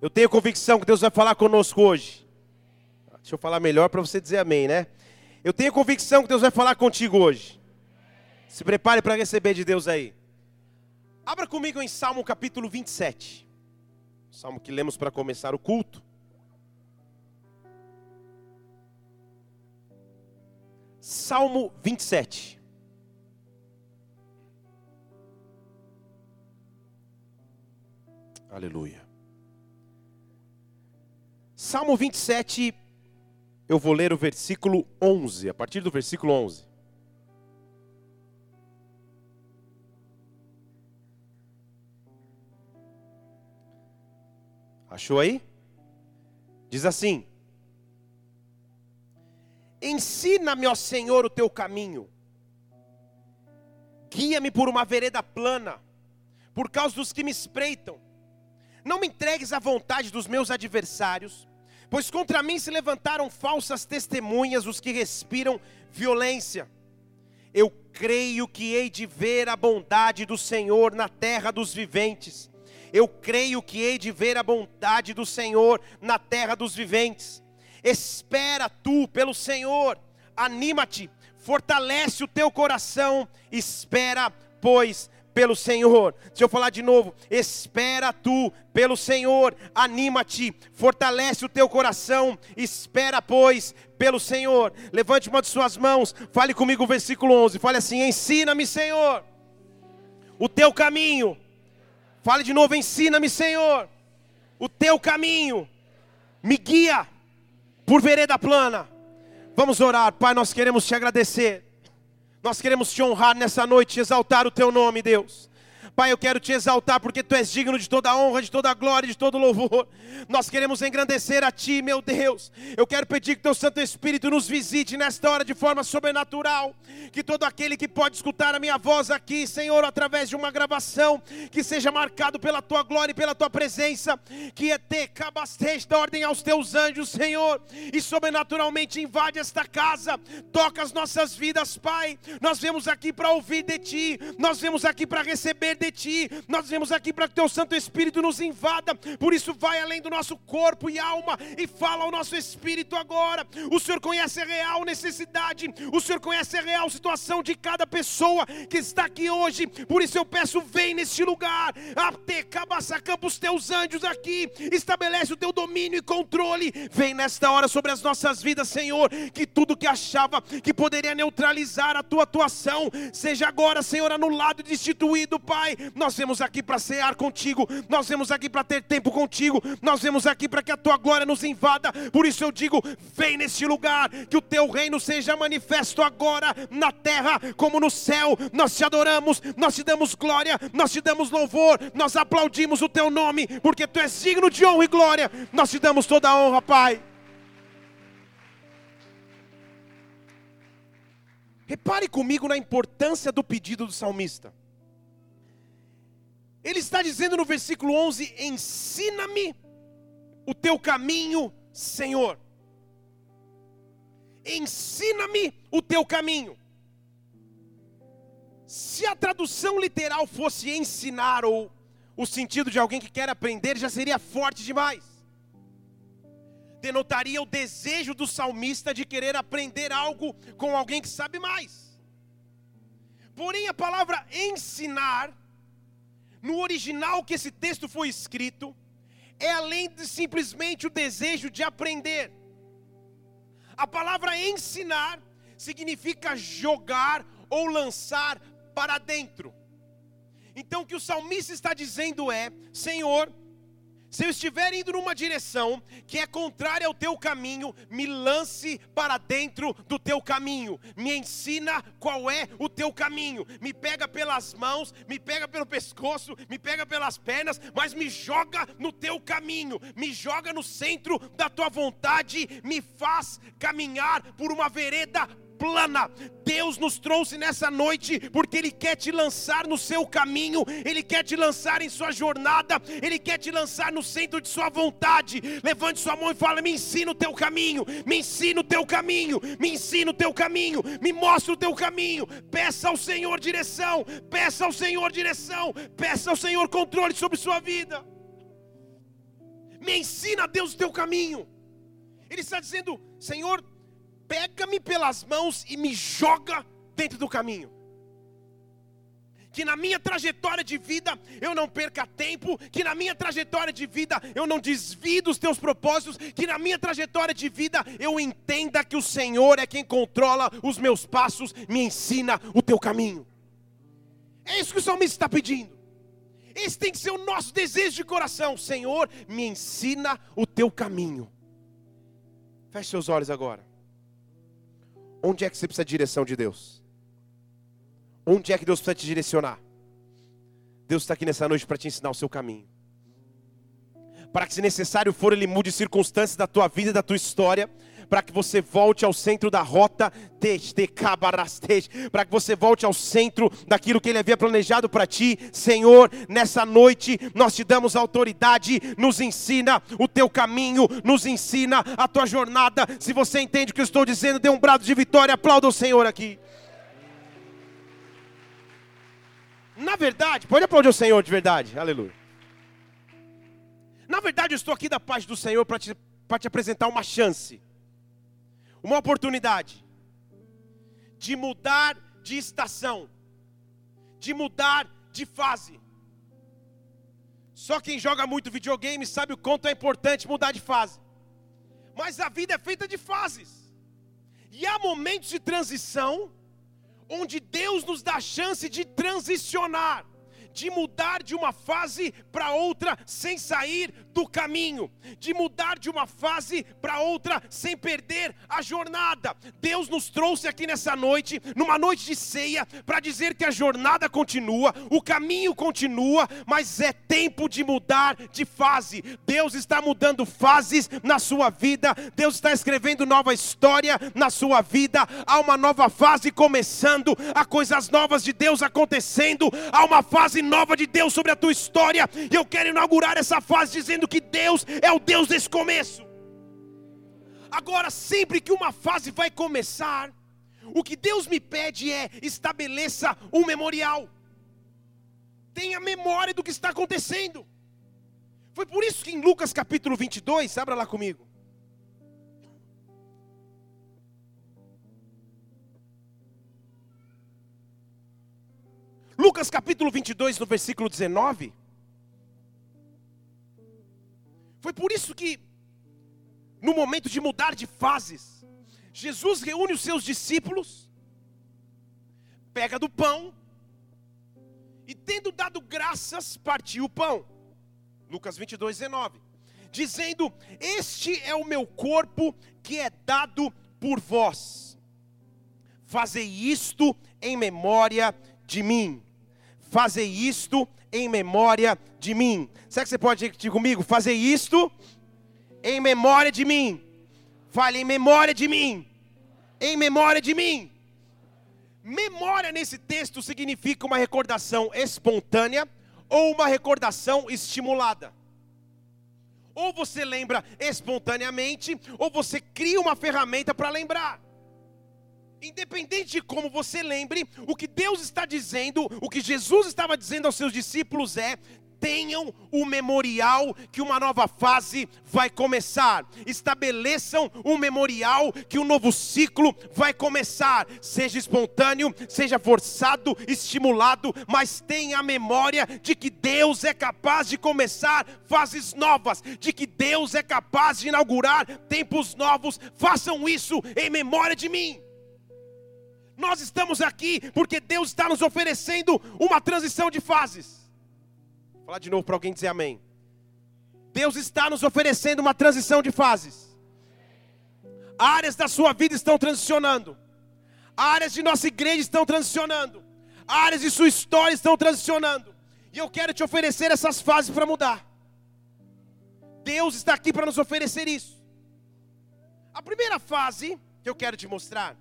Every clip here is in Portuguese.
Eu tenho convicção que Deus vai falar conosco hoje. Deixa eu falar melhor para você dizer amém, né? Eu tenho convicção que Deus vai falar contigo hoje. Se prepare para receber de Deus aí. Abra comigo em Salmo capítulo 27. Salmo que lemos para começar o culto. Salmo 27. Aleluia. Salmo 27, eu vou ler o versículo 11, a partir do versículo 11. Achou aí? Diz assim: Ensina-me, ó Senhor, o teu caminho, guia-me por uma vereda plana, por causa dos que me espreitam. Não me entregues à vontade dos meus adversários, pois contra mim se levantaram falsas testemunhas, os que respiram violência. Eu creio que hei de ver a bondade do Senhor na terra dos viventes eu creio que hei de ver a bondade do Senhor na terra dos viventes. Espera tu pelo Senhor, anima-te, fortalece o teu coração, espera, pois, pelo Senhor. Deixa eu falar de novo. Espera tu pelo Senhor, anima-te, fortalece o teu coração, espera, pois, pelo Senhor. Levante uma de suas mãos, fale comigo o versículo 11. Fale assim: Ensina-me, Senhor, o teu caminho Fale de novo, ensina-me, Senhor, o teu caminho, me guia por vereda plana. Vamos orar, Pai, nós queremos te agradecer, nós queremos te honrar nessa noite, exaltar o teu nome, Deus. Pai, eu quero te exaltar porque tu és digno de toda honra, de toda glória, de todo louvor. Nós queremos engrandecer a ti, meu Deus. Eu quero pedir que teu Santo Espírito nos visite nesta hora de forma sobrenatural. Que todo aquele que pode escutar a minha voz aqui, Senhor, através de uma gravação, que seja marcado pela tua glória e pela tua presença. Que é te cabasteja da ordem aos teus anjos, Senhor, e sobrenaturalmente invade esta casa. Toca as nossas vidas, Pai. Nós vemos aqui para ouvir de ti, nós vemos aqui para receber de ti. Nós viemos aqui para que teu Santo Espírito nos invada. Por isso, vai além do nosso corpo e alma e fala ao nosso espírito agora. O Senhor conhece a real necessidade, o Senhor conhece a real situação de cada pessoa que está aqui hoje. Por isso, eu peço, vem neste lugar. Até campa os teus anjos aqui. Estabelece o teu domínio e controle. Vem nesta hora sobre as nossas vidas, Senhor. Que tudo que achava que poderia neutralizar a tua atuação, seja agora, Senhor, anulado e destituído, Pai. Nós vemos aqui para cear contigo, nós vemos aqui para ter tempo contigo, nós vemos aqui para que a tua glória nos invada. Por isso eu digo: vem neste lugar, que o teu reino seja manifesto agora na terra como no céu. Nós te adoramos, nós te damos glória, nós te damos louvor, nós aplaudimos o teu nome, porque tu és digno de honra e glória. Nós te damos toda a honra, Pai. Repare comigo na importância do pedido do salmista. Ele está dizendo no versículo 11: Ensina-me o teu caminho, Senhor. Ensina-me o teu caminho. Se a tradução literal fosse ensinar ou o sentido de alguém que quer aprender, já seria forte demais. Denotaria o desejo do salmista de querer aprender algo com alguém que sabe mais. Porém, a palavra ensinar no original que esse texto foi escrito, é além de simplesmente o desejo de aprender. A palavra ensinar significa jogar ou lançar para dentro. Então o que o salmista está dizendo é: Senhor, se eu estiver indo numa direção que é contrária ao teu caminho, me lance para dentro do teu caminho, me ensina qual é o teu caminho, me pega pelas mãos, me pega pelo pescoço, me pega pelas pernas, mas me joga no teu caminho, me joga no centro da tua vontade, me faz caminhar por uma vereda plana. Deus nos trouxe nessa noite porque Ele quer te lançar no seu caminho, Ele quer te lançar em sua jornada, Ele quer te lançar no centro de sua vontade. Levante sua mão e fala: Me ensina o teu caminho, me ensina o teu caminho, me ensina o teu caminho, me mostra o teu caminho. Peça ao Senhor direção, peça ao Senhor direção, peça ao Senhor controle sobre sua vida. Me ensina, Deus, o teu caminho. Ele está dizendo: Senhor, pega-me pelas mãos e me joga dentro do caminho que na minha trajetória de vida eu não perca tempo, que na minha trajetória de vida eu não desvie dos teus propósitos, que na minha trajetória de vida eu entenda que o Senhor é quem controla os meus passos, me ensina o teu caminho. É isso que o salmista está pedindo. Esse tem que ser o nosso desejo de coração. Senhor, me ensina o teu caminho. Feche seus olhos agora. Onde é que você precisa de direção de Deus? Onde é que Deus precisa te direcionar? Deus está aqui nessa noite para te ensinar o seu caminho. Para que, se necessário for, Ele mude circunstâncias da tua vida, da tua história, para que você volte ao centro da rota, para que você volte ao centro daquilo que Ele havia planejado para ti, Senhor. Nessa noite nós te damos autoridade, nos ensina o teu caminho, nos ensina a tua jornada. Se você entende o que eu estou dizendo, dê um brado de vitória, aplauda o Senhor aqui. Na verdade, pode aplaudir o Senhor de verdade, aleluia. Na verdade, eu estou aqui da paz do Senhor para te, te apresentar uma chance, uma oportunidade de mudar de estação, de mudar de fase. Só quem joga muito videogame sabe o quanto é importante mudar de fase. Mas a vida é feita de fases. E há momentos de transição onde Deus nos dá a chance de transicionar, de mudar de uma fase para outra sem sair do caminho, de mudar de uma fase para outra sem perder a jornada. Deus nos trouxe aqui nessa noite, numa noite de ceia, para dizer que a jornada continua, o caminho continua, mas é tempo de mudar de fase. Deus está mudando fases na sua vida, Deus está escrevendo nova história na sua vida. Há uma nova fase começando, há coisas novas de Deus acontecendo, há uma fase nova de Deus sobre a tua história. E eu quero inaugurar essa fase dizendo que Deus é o Deus desse começo. Agora, sempre que uma fase vai começar, o que Deus me pede é estabeleça um memorial. Tenha memória do que está acontecendo. Foi por isso que em Lucas capítulo 22, abra lá comigo. Lucas capítulo 22, no versículo 19. Foi por isso que, no momento de mudar de fases, Jesus reúne os seus discípulos, pega do pão, e tendo dado graças, partiu o pão. Lucas 22, 19. Dizendo: Este é o meu corpo que é dado por vós. Fazei isto em memória de mim. Fazei isto em memória de mim. Será que você pode repetir comigo? Fazer isto em memória de mim. Fale em memória de mim. Em memória de mim. Memória nesse texto significa uma recordação espontânea ou uma recordação estimulada. Ou você lembra espontaneamente, ou você cria uma ferramenta para lembrar. Independente de como você lembre, o que Deus está dizendo, o que Jesus estava dizendo aos seus discípulos é: tenham o memorial que uma nova fase vai começar. Estabeleçam um memorial que um novo ciclo vai começar. Seja espontâneo, seja forçado, estimulado, mas tenha a memória de que Deus é capaz de começar fases novas, de que Deus é capaz de inaugurar tempos novos. Façam isso em memória de mim. Nós estamos aqui porque Deus está nos oferecendo uma transição de fases. Vou falar de novo para alguém dizer amém. Deus está nos oferecendo uma transição de fases. Áreas da sua vida estão transicionando. Áreas de nossa igreja estão transicionando. Áreas de sua história estão transicionando. E eu quero te oferecer essas fases para mudar. Deus está aqui para nos oferecer isso. A primeira fase que eu quero te mostrar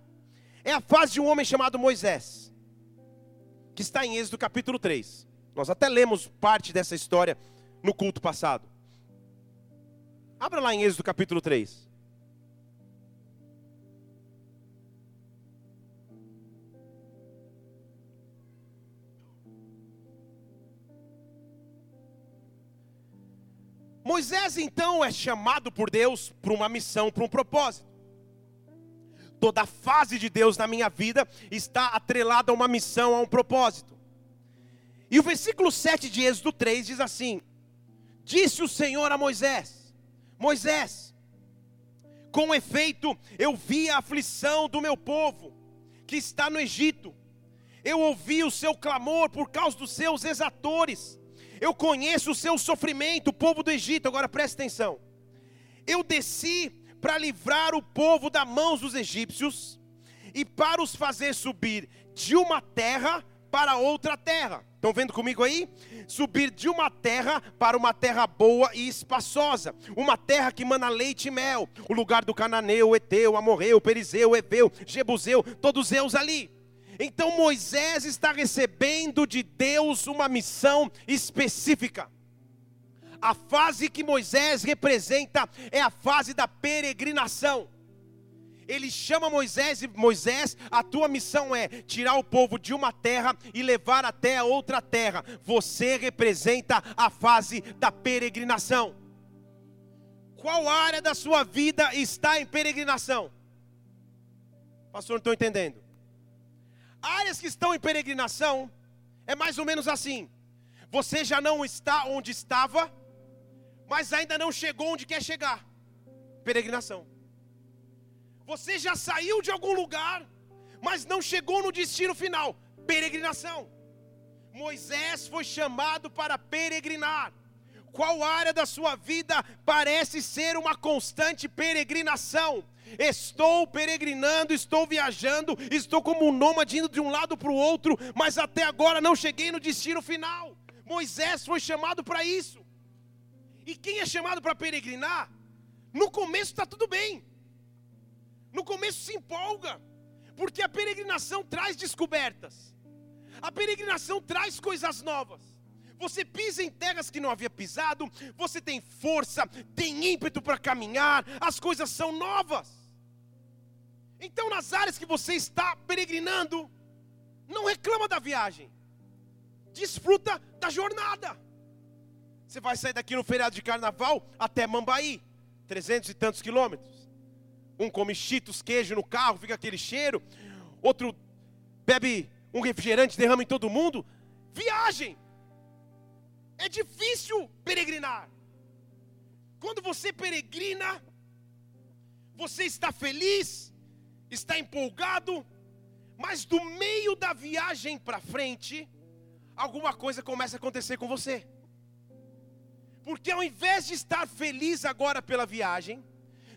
é a fase de um homem chamado Moisés, que está em Êxodo capítulo 3. Nós até lemos parte dessa história no culto passado. Abra lá em Êxodo capítulo 3. Moisés então é chamado por Deus para uma missão, para um propósito. Toda a fase de Deus na minha vida está atrelada a uma missão, a um propósito. E o versículo 7 de Êxodo 3 diz assim: Disse o Senhor a Moisés: Moisés, com efeito eu vi a aflição do meu povo que está no Egito. Eu ouvi o seu clamor por causa dos seus exatores. Eu conheço o seu sofrimento, o povo do Egito. Agora preste atenção. Eu desci para livrar o povo da mãos dos egípcios e para os fazer subir de uma terra para outra terra. Estão vendo comigo aí? Subir de uma terra para uma terra boa e espaçosa, uma terra que mana leite e mel, o lugar do cananeu, eteu, amorreu, perizeu, o ebeu, jebuseu, todos eles ali. Então Moisés está recebendo de Deus uma missão específica. A fase que Moisés representa é a fase da peregrinação. Ele chama Moisés e Moisés, a tua missão é tirar o povo de uma terra e levar até a outra terra. Você representa a fase da peregrinação. Qual área da sua vida está em peregrinação? Pastor, não estou entendendo. Áreas que estão em peregrinação é mais ou menos assim. Você já não está onde estava, mas ainda não chegou onde quer chegar. Peregrinação. Você já saiu de algum lugar, mas não chegou no destino final. Peregrinação. Moisés foi chamado para peregrinar. Qual área da sua vida parece ser uma constante peregrinação? Estou peregrinando, estou viajando, estou como um nômade indo de um lado para o outro, mas até agora não cheguei no destino final. Moisés foi chamado para isso. E quem é chamado para peregrinar, no começo está tudo bem. No começo se empolga, porque a peregrinação traz descobertas. A peregrinação traz coisas novas. Você pisa em terras que não havia pisado, você tem força, tem ímpeto para caminhar, as coisas são novas. Então, nas áreas que você está peregrinando, não reclama da viagem, desfruta da jornada. Você vai sair daqui no feriado de carnaval até Mambaí, trezentos e tantos quilômetros. Um come cheetos, queijo no carro, fica aquele cheiro. Outro bebe um refrigerante, derrama em todo mundo. Viagem. É difícil peregrinar. Quando você peregrina, você está feliz, está empolgado, mas do meio da viagem para frente, alguma coisa começa a acontecer com você. Porque ao invés de estar feliz agora pela viagem,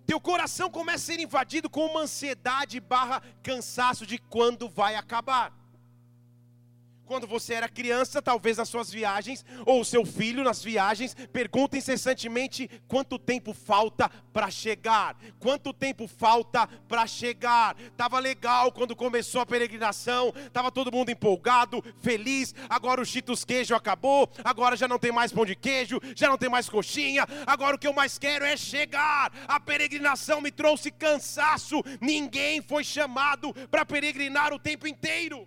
teu coração começa a ser invadido com uma ansiedade barra cansaço de quando vai acabar. Quando você era criança, talvez nas suas viagens, ou seu filho nas viagens, pergunta incessantemente quanto tempo falta para chegar. Quanto tempo falta para chegar? Tava legal quando começou a peregrinação, tava todo mundo empolgado, feliz. Agora o Cheetos queijo acabou, agora já não tem mais pão de queijo, já não tem mais coxinha. Agora o que eu mais quero é chegar. A peregrinação me trouxe cansaço. Ninguém foi chamado para peregrinar o tempo inteiro.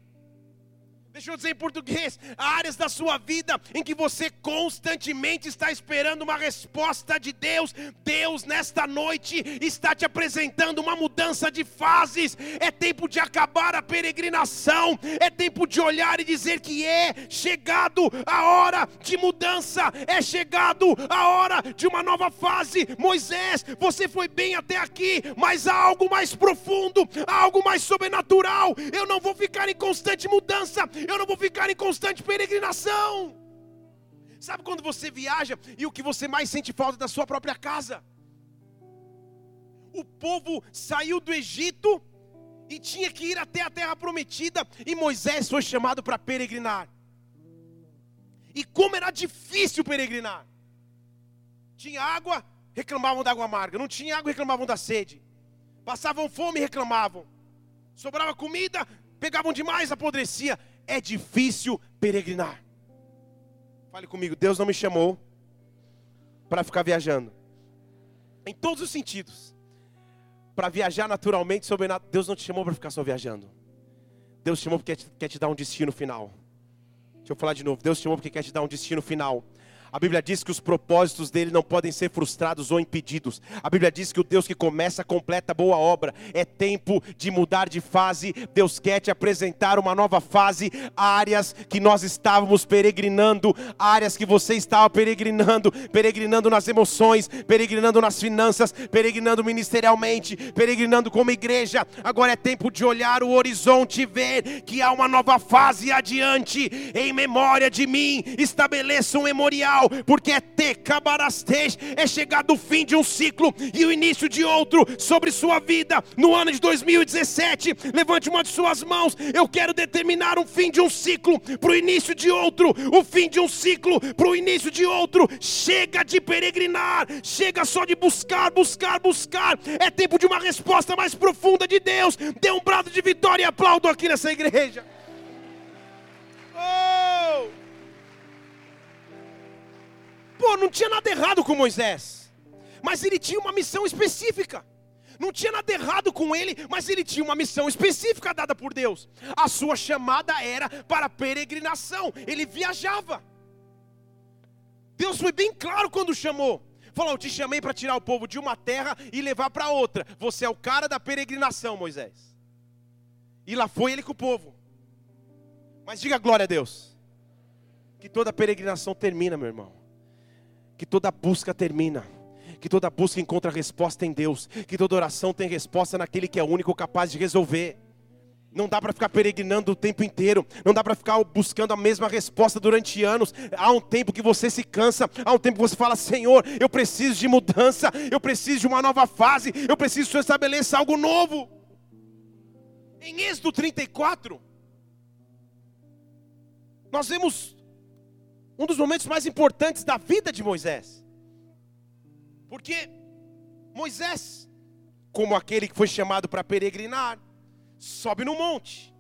Deixa eu dizer em português: áreas da sua vida em que você constantemente está esperando uma resposta de Deus. Deus, nesta noite, está te apresentando uma mudança de fases. É tempo de acabar a peregrinação. É tempo de olhar e dizer que é chegado a hora de mudança. É chegado a hora de uma nova fase. Moisés, você foi bem até aqui, mas há algo mais profundo, há algo mais sobrenatural. Eu não vou ficar em constante mudança eu não vou ficar em constante peregrinação. Sabe quando você viaja e o que você mais sente falta da sua própria casa? O povo saiu do Egito e tinha que ir até a terra prometida, e Moisés foi chamado para peregrinar. E como era difícil peregrinar. Tinha água, reclamavam da água amarga. Não tinha água, reclamavam da sede. Passavam fome, reclamavam. Sobrava comida, pegavam demais, apodrecia é difícil peregrinar. Fale comigo, Deus não me chamou para ficar viajando. Em todos os sentidos. Para viajar naturalmente, sobrenatural. Deus não te chamou para ficar só viajando. Deus te chamou porque quer te, quer te dar um destino final. Deixa eu falar de novo. Deus te chamou porque quer te dar um destino final. A Bíblia diz que os propósitos dele não podem ser frustrados ou impedidos. A Bíblia diz que o Deus que começa completa boa obra. É tempo de mudar de fase. Deus quer te apresentar uma nova fase. Áreas que nós estávamos peregrinando, áreas que você estava peregrinando, peregrinando nas emoções, peregrinando nas finanças, peregrinando ministerialmente, peregrinando como igreja. Agora é tempo de olhar o horizonte e ver que há uma nova fase adiante. Em memória de mim, estabeleça um memorial porque é tecabarastej, é chegar do fim de um ciclo e o início de outro sobre sua vida no ano de 2017. Levante uma de suas mãos. Eu quero determinar um fim de um ciclo para o início de outro, o fim de um ciclo para o início de outro. Chega de peregrinar, chega só de buscar, buscar, buscar. É tempo de uma resposta mais profunda de Deus. Dê um brado de vitória e aplaudo aqui nessa igreja. Pô, não tinha nada errado com Moisés, mas ele tinha uma missão específica. Não tinha nada errado com ele, mas ele tinha uma missão específica dada por Deus. A sua chamada era para peregrinação, ele viajava. Deus foi bem claro quando chamou. Falou: Eu te chamei para tirar o povo de uma terra e levar para outra. Você é o cara da peregrinação, Moisés. E lá foi ele com o povo. Mas diga glória a Deus. Que toda peregrinação termina, meu irmão que toda busca termina, que toda busca encontra resposta em Deus, que toda oração tem resposta naquele que é único capaz de resolver. Não dá para ficar peregrinando o tempo inteiro, não dá para ficar buscando a mesma resposta durante anos. Há um tempo que você se cansa, há um tempo que você fala: Senhor, eu preciso de mudança, eu preciso de uma nova fase, eu preciso que estabeleça algo novo. Em Êxodo 34, nós vemos um dos momentos mais importantes da vida de Moisés. Porque Moisés, como aquele que foi chamado para peregrinar, sobe no monte.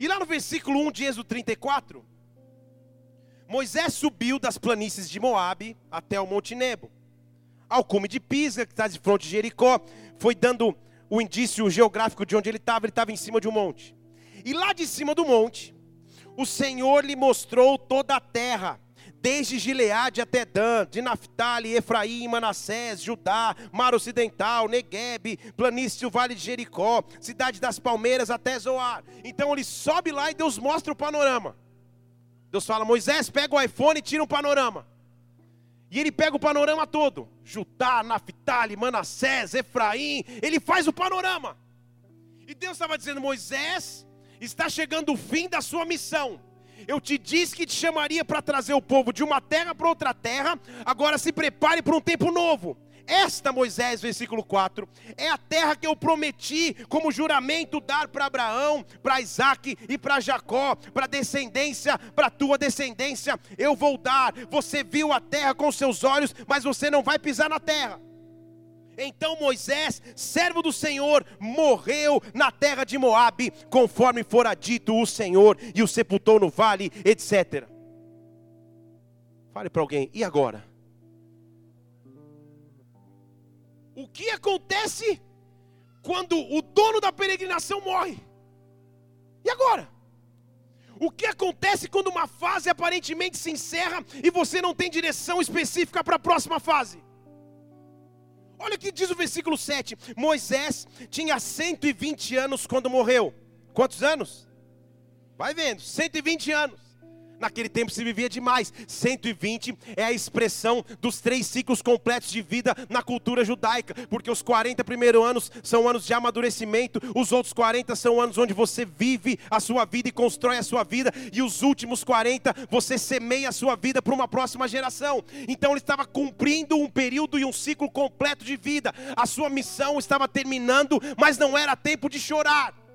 E lá no versículo 1 de Êxodo 34, Moisés subiu das planícies de Moabe até o Monte Nebo, ao cume de Pisga, que está de frente de Jericó, foi dando o indício geográfico de onde ele estava, ele estava em cima de um monte. E lá de cima do monte, o Senhor lhe mostrou toda a terra, desde Gileade até Dan, de Naphtali, Efraim, Manassés, Judá, Mar Ocidental, Negueb, planície o Vale de Jericó, cidade das Palmeiras até Zoar. Então ele sobe lá e Deus mostra o panorama. Deus fala: Moisés, pega o iPhone e tira um panorama. E ele pega o panorama todo: Judá, Naphtali, Manassés, Efraim. Ele faz o panorama. E Deus estava dizendo: Moisés, está chegando o fim da sua missão. Eu te disse que te chamaria para trazer o povo de uma terra para outra terra, agora se prepare para um tempo novo. Esta, Moisés, versículo 4, é a terra que eu prometi como juramento dar para Abraão, para Isaac e para Jacó, para descendência, para tua descendência. Eu vou dar. Você viu a terra com seus olhos, mas você não vai pisar na terra. Então Moisés, servo do Senhor, morreu na terra de Moabe, conforme fora dito o Senhor, e o sepultou no vale, etc. Fale para alguém, e agora? O que acontece quando o dono da peregrinação morre? E agora? O que acontece quando uma fase aparentemente se encerra e você não tem direção específica para a próxima fase? Olha o que diz o versículo 7. Moisés tinha 120 anos quando morreu. Quantos anos? Vai vendo, 120 anos. Naquele tempo se vivia demais. 120 é a expressão dos três ciclos completos de vida na cultura judaica, porque os 40 primeiros anos são anos de amadurecimento, os outros 40 são anos onde você vive a sua vida e constrói a sua vida, e os últimos 40 você semeia a sua vida para uma próxima geração. Então ele estava cumprindo um período e um ciclo completo de vida. A sua missão estava terminando, mas não era tempo de chorar.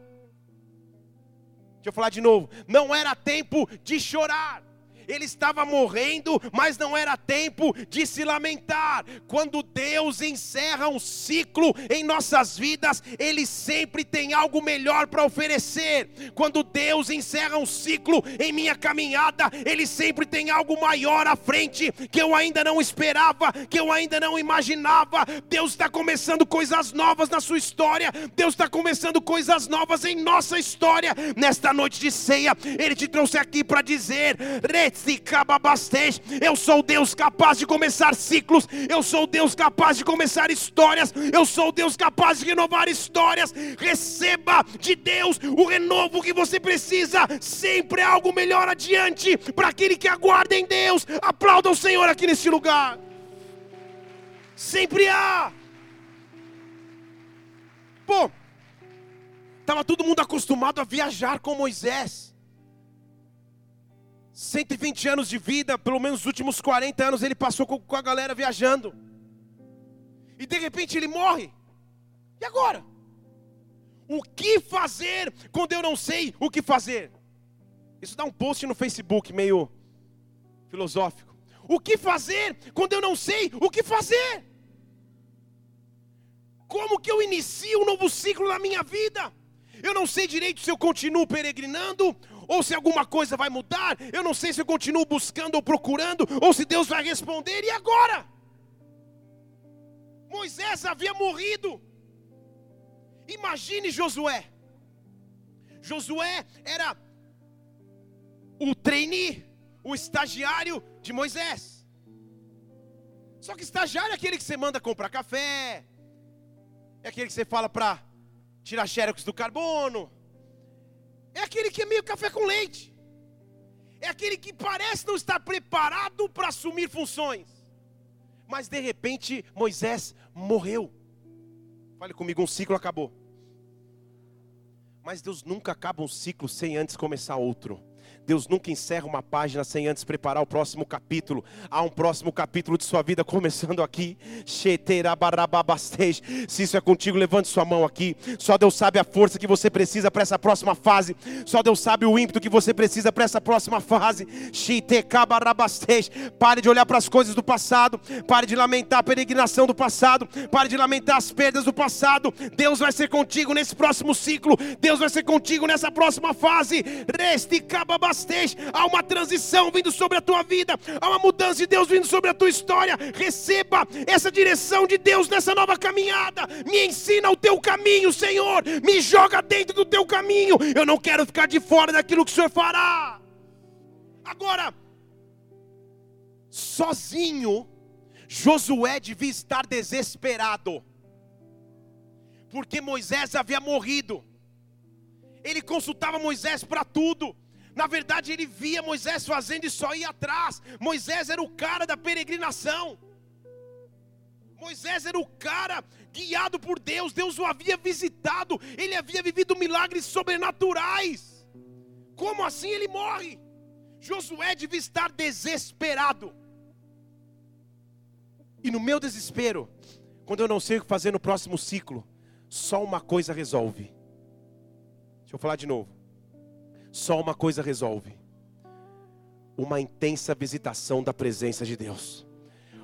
Deixa eu falar de novo. Não era tempo de chorar ele estava morrendo, mas não era tempo de se lamentar. Quando Deus encerra um ciclo em nossas vidas, Ele sempre tem algo melhor para oferecer. Quando Deus encerra um ciclo em minha caminhada, Ele sempre tem algo maior à frente que eu ainda não esperava, que eu ainda não imaginava. Deus está começando coisas novas na sua história, Deus está começando coisas novas em nossa história. Nesta noite de ceia, Ele te trouxe aqui para dizer: Eu sou Deus capaz de começar ciclos, eu sou Deus capaz de começar histórias, eu sou Deus capaz de renovar histórias. Receba de Deus o renovo que você precisa, sempre é algo melhor adiante para aquele que aguarda em Deus. Aplauda o Senhor aqui neste lugar. Sempre há. Pô, estava todo mundo acostumado a viajar com Moisés. 120 anos de vida, pelo menos os últimos 40 anos ele passou com a galera viajando. E de repente ele morre. E agora? O que fazer quando eu não sei o que fazer? Isso dá um post no Facebook meio filosófico. O que fazer quando eu não sei o que fazer? Como que eu inicio um novo ciclo na minha vida? Eu não sei direito se eu continuo peregrinando ou se alguma coisa vai mudar. Eu não sei se eu continuo buscando ou procurando ou se Deus vai responder. E agora? Moisés havia morrido. Imagine Josué. Josué era o trainee, o estagiário de Moisés. Só que estagiário é aquele que você manda comprar café, é aquele que você fala para tirar xerox do carbono. É aquele que é meio café com leite. É aquele que parece não estar preparado para assumir funções. Mas de repente Moisés morreu. Fale comigo, um ciclo acabou. Mas Deus nunca acaba um ciclo sem antes começar outro. Deus nunca encerra uma página sem antes preparar o próximo capítulo. Há um próximo capítulo de sua vida começando aqui. Se isso é contigo, levante sua mão aqui. Só Deus sabe a força que você precisa para essa próxima fase. Só Deus sabe o ímpeto que você precisa para essa próxima fase. Pare de olhar para as coisas do passado. Pare de lamentar a peregrinação do passado. Pare de lamentar as perdas do passado. Deus vai ser contigo nesse próximo ciclo. Deus vai ser contigo nessa próxima fase. Reste há uma transição vindo sobre a tua vida, há uma mudança de Deus vindo sobre a tua história. Receba essa direção de Deus nessa nova caminhada. Me ensina o teu caminho, Senhor. Me joga dentro do teu caminho. Eu não quero ficar de fora daquilo que o Senhor fará. Agora, sozinho, Josué devia estar desesperado, porque Moisés havia morrido. Ele consultava Moisés para tudo. Na verdade, ele via Moisés fazendo e só ia atrás. Moisés era o cara da peregrinação. Moisés era o cara guiado por Deus, Deus o havia visitado, ele havia vivido milagres sobrenaturais. Como assim ele morre? Josué devia estar desesperado. E no meu desespero, quando eu não sei o que fazer no próximo ciclo, só uma coisa resolve. Deixa eu falar de novo. Só uma coisa resolve: uma intensa visitação da presença de Deus.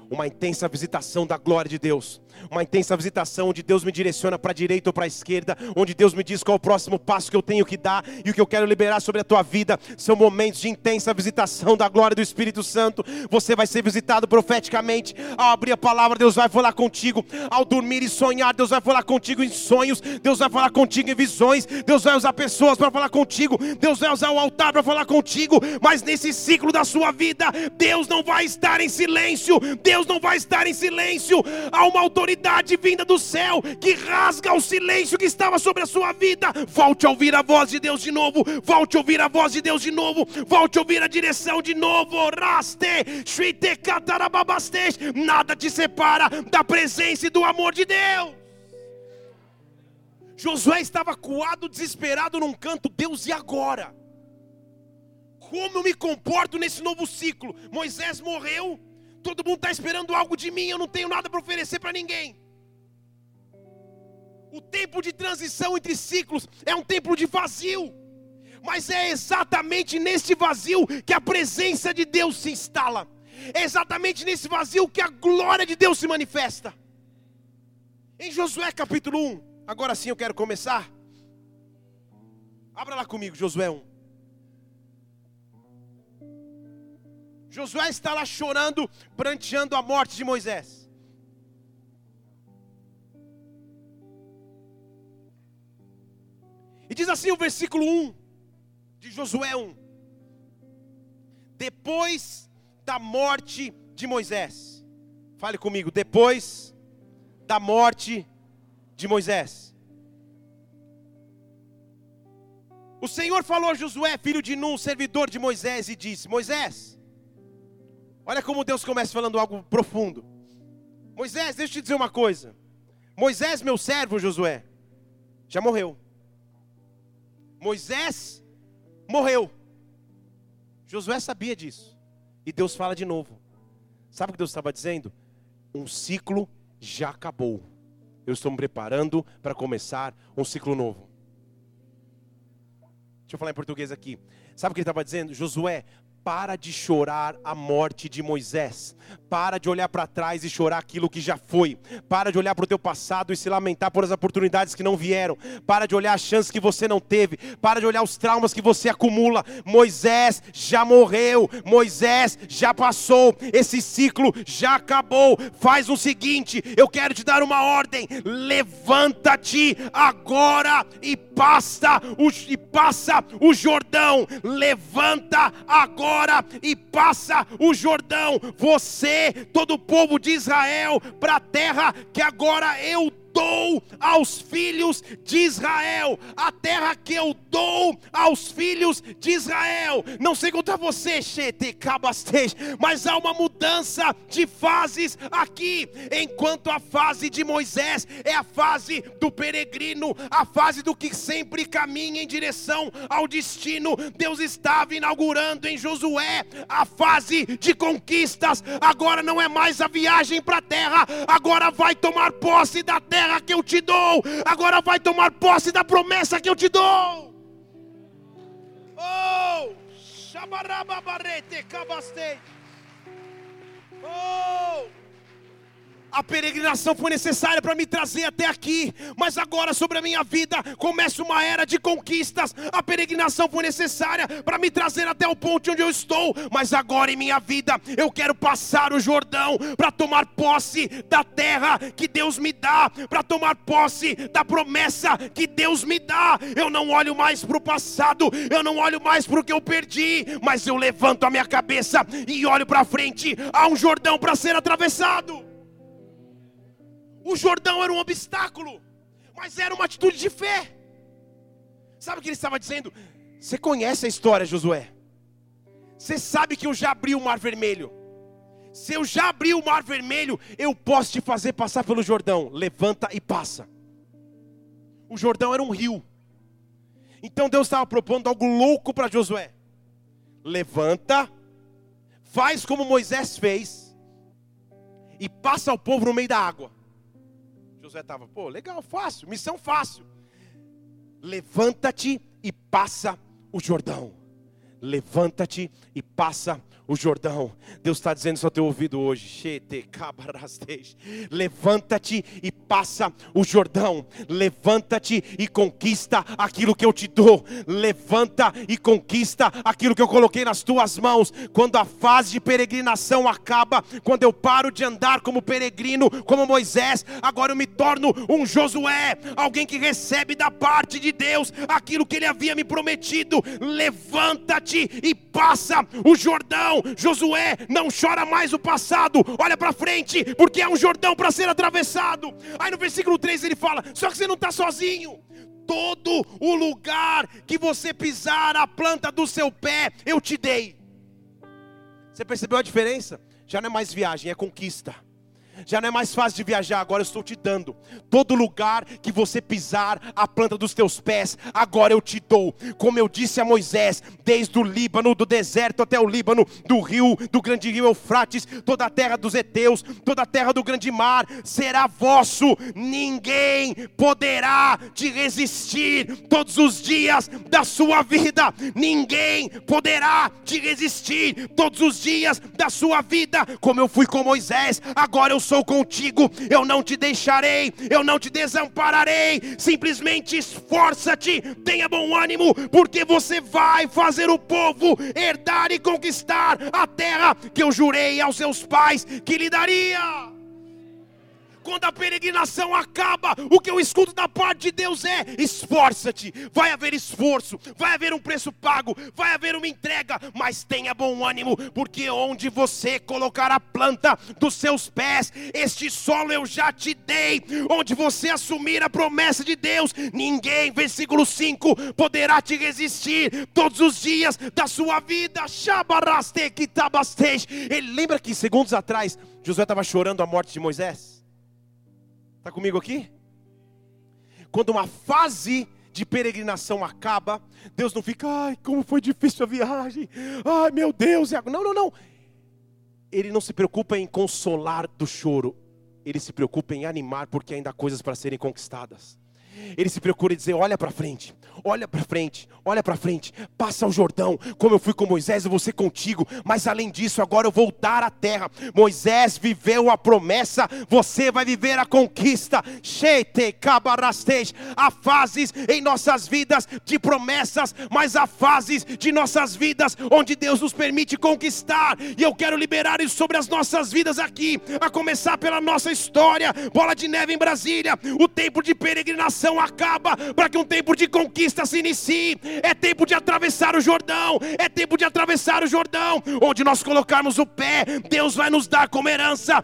Uma intensa visitação da glória de Deus, uma intensa visitação onde Deus me direciona para a direita ou para a esquerda, onde Deus me diz qual é o próximo passo que eu tenho que dar e o que eu quero liberar sobre a tua vida. São momentos de intensa visitação da glória do Espírito Santo. Você vai ser visitado profeticamente. Ao abrir a palavra, Deus vai falar contigo. Ao dormir e sonhar, Deus vai falar contigo em sonhos. Deus vai falar contigo em visões. Deus vai usar pessoas para falar contigo. Deus vai usar o altar para falar contigo. Mas nesse ciclo da sua vida, Deus não vai estar em silêncio. Deus Deus não vai estar em silêncio. Há uma autoridade vinda do céu que rasga o silêncio que estava sobre a sua vida. Volte a ouvir a voz de Deus de novo. Volte a ouvir a voz de Deus de novo. Volte a ouvir a direção de novo. Raste, Nada te separa da presença e do amor de Deus. Josué estava coado, desesperado num canto. Deus, e agora? Como eu me comporto nesse novo ciclo? Moisés morreu, Todo mundo está esperando algo de mim, eu não tenho nada para oferecer para ninguém. O tempo de transição entre ciclos é um tempo de vazio. Mas é exatamente nesse vazio que a presença de Deus se instala. É exatamente nesse vazio que a glória de Deus se manifesta. Em Josué capítulo 1, agora sim eu quero começar. Abra lá comigo, Josué 1. Josué está lá chorando, pranteando a morte de Moisés. E diz assim o versículo 1 de Josué 1: depois da morte de Moisés. Fale comigo, depois da morte de Moisés. O Senhor falou a Josué, filho de Nun, servidor de Moisés, e disse: Moisés, olha como Deus começa falando algo profundo. Moisés, deixa eu te dizer uma coisa. Moisés, meu servo, Josué, já morreu. Moisés morreu. Josué sabia disso. E Deus fala de novo. Sabe o que Deus estava dizendo? Um ciclo já acabou. Eu estou me preparando para começar um ciclo novo. Deixa eu falar em português aqui. Sabe o que ele estava dizendo? Josué, para de chorar a morte de Moisés. Para de olhar para trás e chorar aquilo que já foi. Para de olhar para o teu passado e se lamentar por as oportunidades que não vieram. Para de olhar as chances que você não teve. Para de olhar os traumas que você acumula. Moisés já morreu. Moisés já passou. Esse ciclo já acabou. Faz o seguinte: eu quero te dar uma ordem. Levanta-te agora e passa o, e passa o Jordão. Levanta agora e passa o Jordão. Você, todo o povo de Israel, para a terra que agora eu dou aos filhos de Israel, a terra que eu dou aos filhos de Israel. Não sei contra você, mas há uma mudança de fases aqui. Enquanto a fase de Moisés é a fase do peregrino, a fase do que sempre caminha em direção ao destino, Deus estava inaugurando em Josué a fase de conquistas. Agora não é mais a viagem para a terra, agora vai tomar posse da terra terra que eu te dou, agora vai tomar posse da promessa que eu te dou. Oh, Shabarababarete Kabastei. Oh. A peregrinação foi necessária para me trazer até aqui, mas agora sobre a minha vida começa uma era de conquistas. A peregrinação foi necessária para me trazer até o ponto onde eu estou, mas agora em minha vida eu quero passar o Jordão para tomar posse da terra que Deus me dá, para tomar posse da promessa que Deus me dá. Eu não olho mais para o passado, eu não olho mais para o que eu perdi, mas eu levanto a minha cabeça e olho para frente. Há um Jordão para ser atravessado. O Jordão era um obstáculo, mas era uma atitude de fé. Sabe o que ele estava dizendo? Você conhece a história, Josué? Você sabe que eu já abri o mar vermelho. Se eu já abri o mar vermelho, eu posso te fazer passar pelo Jordão. Levanta e passa. O Jordão era um rio. Então Deus estava propondo algo louco para Josué. Levanta, faz como Moisés fez, e passa o povo no meio da água. Josué estava, pô, legal, fácil, missão fácil. Levanta-te e passa o Jordão. Levanta-te e passa o Jordão. Deus está dizendo isso ao teu ouvido hoje. Levanta-te e passa o Jordão. Levanta-te e conquista aquilo que eu te dou. Levanta e conquista aquilo que eu coloquei nas tuas mãos. Quando a fase de peregrinação acaba, quando eu paro de andar como peregrino, como Moisés, agora eu me torno um Josué, alguém que recebe da parte de Deus aquilo que ele havia me prometido. Levanta-te e passa o Jordão. Josué não chora mais o passado, olha para frente, porque é um Jordão para ser atravessado. Aí no versículo 3 ele fala: Só que você não está sozinho. Todo o lugar que você pisar a planta do seu pé, eu te dei. Você percebeu a diferença? Já não é mais viagem, é conquista. Já não é mais fácil de viajar, agora eu estou te dando. Todo lugar que você pisar a planta dos teus pés, agora eu te dou. Como eu disse a Moisés, desde o Líbano, do deserto até o Líbano, do rio, do grande rio Eufrates, toda a terra dos heteus, toda a terra do grande mar, será vosso. Ninguém poderá te resistir todos os dias da sua vida. Ninguém poderá te resistir todos os dias da sua vida. Como eu fui com Moisés, agora eu sou contigo, eu não te deixarei, eu não te desampararei. Simplesmente esforça-te, tenha bom ânimo, porque você vai fazer o povo herdar e conquistar a terra que eu jurei aos seus pais que lhe daria. Quando a peregrinação acaba, o que eu escuto da parte de Deus é: esforça-te, vai haver esforço, vai haver um preço pago, vai haver uma entrega, mas tenha bom ânimo, porque onde você colocar a planta dos seus pés, este solo eu já te dei. Onde você assumir a promessa de Deus, ninguém, versículo 5, poderá te resistir todos os dias da sua vida. Ele lembra que segundos atrás Josué estava chorando a morte de Moisés? Está comigo aqui? Quando uma fase de peregrinação acaba, Deus não fica, ai, como foi difícil a viagem, ai meu Deus, não, não, não. Ele não se preocupa em consolar do choro, ele se preocupa em animar, porque ainda há coisas para serem conquistadas. Ele se procura dizer: olha para frente, olha para frente, olha para frente, passa o Jordão, como eu fui com Moisés, eu vou ser contigo, mas além disso, agora eu vou dar a terra. Moisés viveu a promessa, você vai viver a conquista. Há fases em nossas vidas de promessas, mas há fases de nossas vidas onde Deus nos permite conquistar, e eu quero liberar isso sobre as nossas vidas aqui, a começar pela nossa história. Bola de neve em Brasília, o tempo de peregrinação acaba para que um tempo de conquista se inicie. É tempo de atravessar o Jordão. É tempo de atravessar o Jordão. Onde nós colocarmos o pé, Deus vai nos dar como herança.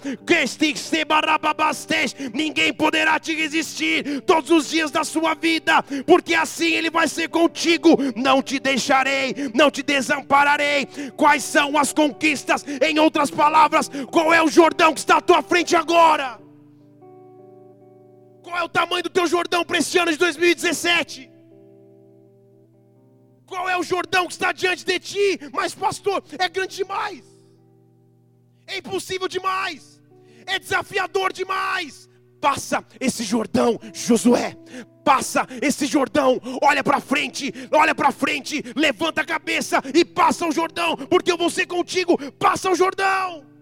Ninguém poderá te resistir todos os dias da sua vida, porque assim Ele vai ser contigo. Não te deixarei, não te desampararei. Quais são as conquistas? Em outras palavras, qual é o Jordão que está à tua frente agora? Qual é o tamanho do teu Jordão para este ano de 2017? Qual é o Jordão que está diante de ti? Mas, pastor, é grande demais, é impossível demais, é desafiador demais. Passa esse Jordão, Josué. Passa esse Jordão, olha para frente, olha para frente, levanta a cabeça e passa o Jordão, porque eu vou ser contigo. Passa o Jordão.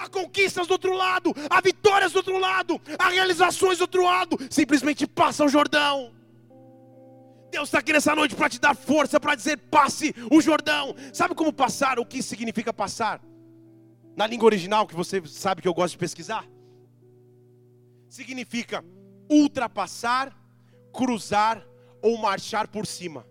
Há conquistas do outro lado, há vitórias do outro lado, há realizações do outro lado. Simplesmente passa o Jordão. Deus está aqui nessa noite para te dar força, para dizer passe o Jordão. Sabe como passar? O que significa passar? Na língua original, que você sabe que eu gosto de pesquisar, significa ultrapassar, cruzar ou marchar por cima.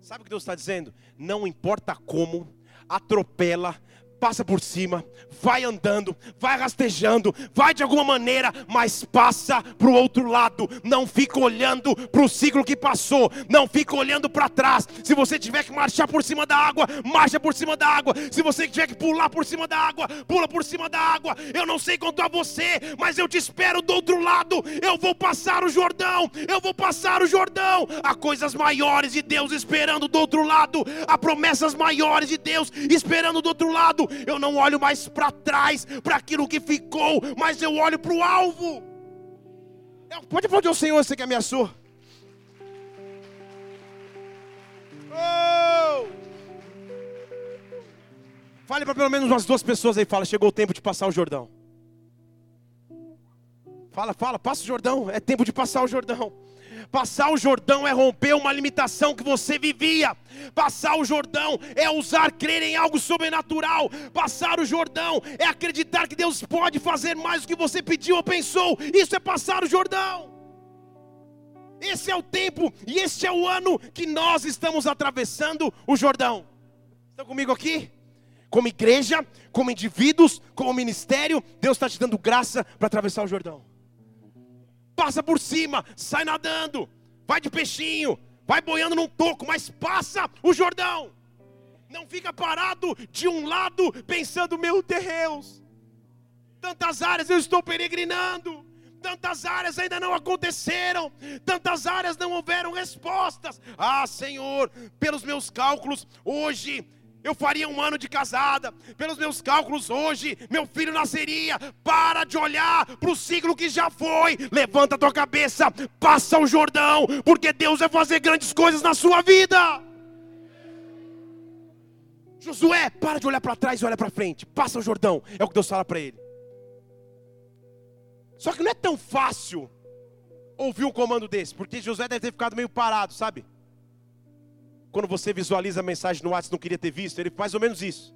Sabe o que Deus está dizendo? Não importa como, atropela, passa por cima, vai andando, vai rastejando, vai de alguma maneira, mas passa para o outro lado. Não fica olhando para o ciclo que passou, não fica olhando para trás. Se você tiver que marchar por cima da água, marcha por cima da água. Se você tiver que pular por cima da água, pula por cima da água. Eu não sei quanto a você, mas eu te espero do outro lado. Eu vou passar o Jordão, eu vou passar o Jordão. Há coisas maiores de Deus esperando do outro lado, há promessas maiores de Deus esperando do outro lado eu não olho mais para trás, para aquilo que ficou, mas eu olho para o alvo. Eu, pode aplaudir o Senhor, você que ameaçou. Oh! Fale para pelo menos umas duas pessoas aí, fala, chegou o tempo de passar o Jordão. Fala, fala, passa o Jordão, é tempo de passar o Jordão. Passar o Jordão é romper uma limitação que você vivia. Passar o Jordão é usar crer em algo sobrenatural. Passar o Jordão é acreditar que Deus pode fazer mais do que você pediu ou pensou. Isso é passar o Jordão. Esse é o tempo e este é o ano que nós estamos atravessando o Jordão. Estão comigo aqui? Como igreja, como indivíduos, como ministério, Deus está te dando graça para atravessar o Jordão passa por cima, sai nadando, vai de peixinho, vai boiando num toco, mas passa o Jordão. Não fica parado de um lado pensando, meu Deus, tantas áreas eu estou peregrinando, tantas áreas ainda não aconteceram, tantas áreas não houveram respostas. Ah, Senhor, pelos meus cálculos, hoje eu faria um ano de casada, pelos meus cálculos hoje, meu filho nasceria. Para de olhar para o ciclo que já foi. Levanta a tua cabeça, passa o Jordão, porque Deus vai fazer grandes coisas na sua vida. Josué, para de olhar para trás e olha para frente. Passa o Jordão, é o que Deus fala para ele. Só que não é tão fácil ouvir um comando desse, porque Josué deve ter ficado meio parado, sabe? Quando você visualiza a mensagem no WhatsApp, não queria ter visto, ele faz mais ou menos isso.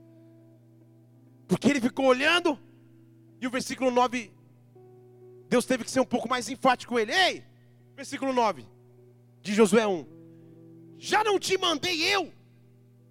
Porque ele ficou olhando, E o versículo 9, Deus teve que ser um pouco mais enfático com ele. Ei, versículo 9 de Josué 1. Já não te mandei eu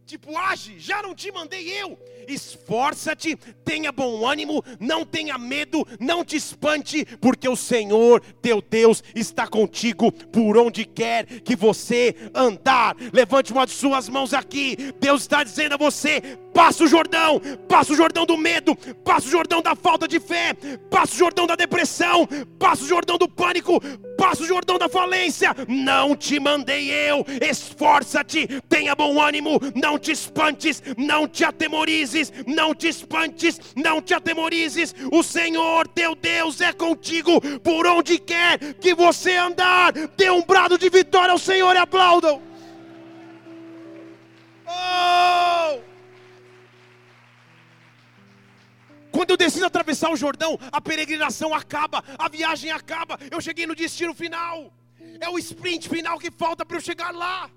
Tipo, age, já não te mandei eu. Esforça-te, tenha bom ânimo, não tenha medo, não te espante, porque o Senhor teu Deus está contigo por onde quer que você andar. Levante uma de suas mãos aqui. Deus está dizendo a você: passa o Jordão, passa o Jordão do medo, passa o Jordão da falta de fé, passa o Jordão da depressão, passa o Jordão do pânico, passa o Jordão da falência. Não te mandei eu. Esforça-te, tenha bom ânimo, não te espantes, não te não te espantes, não te atemorizes. O Senhor teu Deus é contigo por onde quer que você andar. Dê um brado de vitória ao Senhor e aplaudam. Oh! Quando eu decido atravessar o Jordão, a peregrinação acaba, a viagem acaba, eu cheguei no destino final. É o sprint final que falta para eu chegar lá.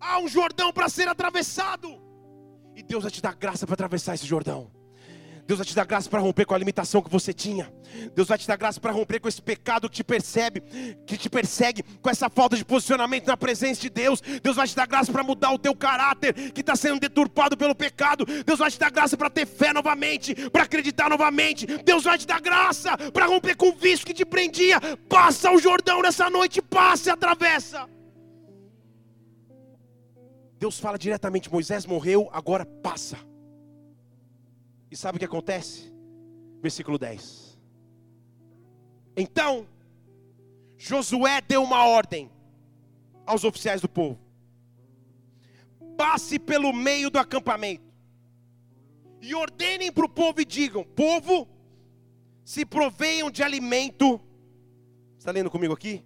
Há um Jordão para ser atravessado. E Deus vai te dar graça para atravessar esse Jordão. Deus vai te dar graça para romper com a limitação que você tinha. Deus vai te dar graça para romper com esse pecado que te percebe, que te persegue, com essa falta de posicionamento na presença de Deus. Deus vai te dar graça para mudar o teu caráter que está sendo deturpado pelo pecado. Deus vai te dar graça para ter fé novamente, para acreditar novamente. Deus vai te dar graça para romper com o vício que te prendia. Passa o Jordão nessa noite, passe, atravessa. Deus fala diretamente: Moisés morreu, agora passa. E sabe o que acontece? Versículo 10. Então, Josué deu uma ordem aos oficiais do povo: passe pelo meio do acampamento e ordenem para o povo e digam: povo, se proveiam de alimento. Está lendo comigo aqui?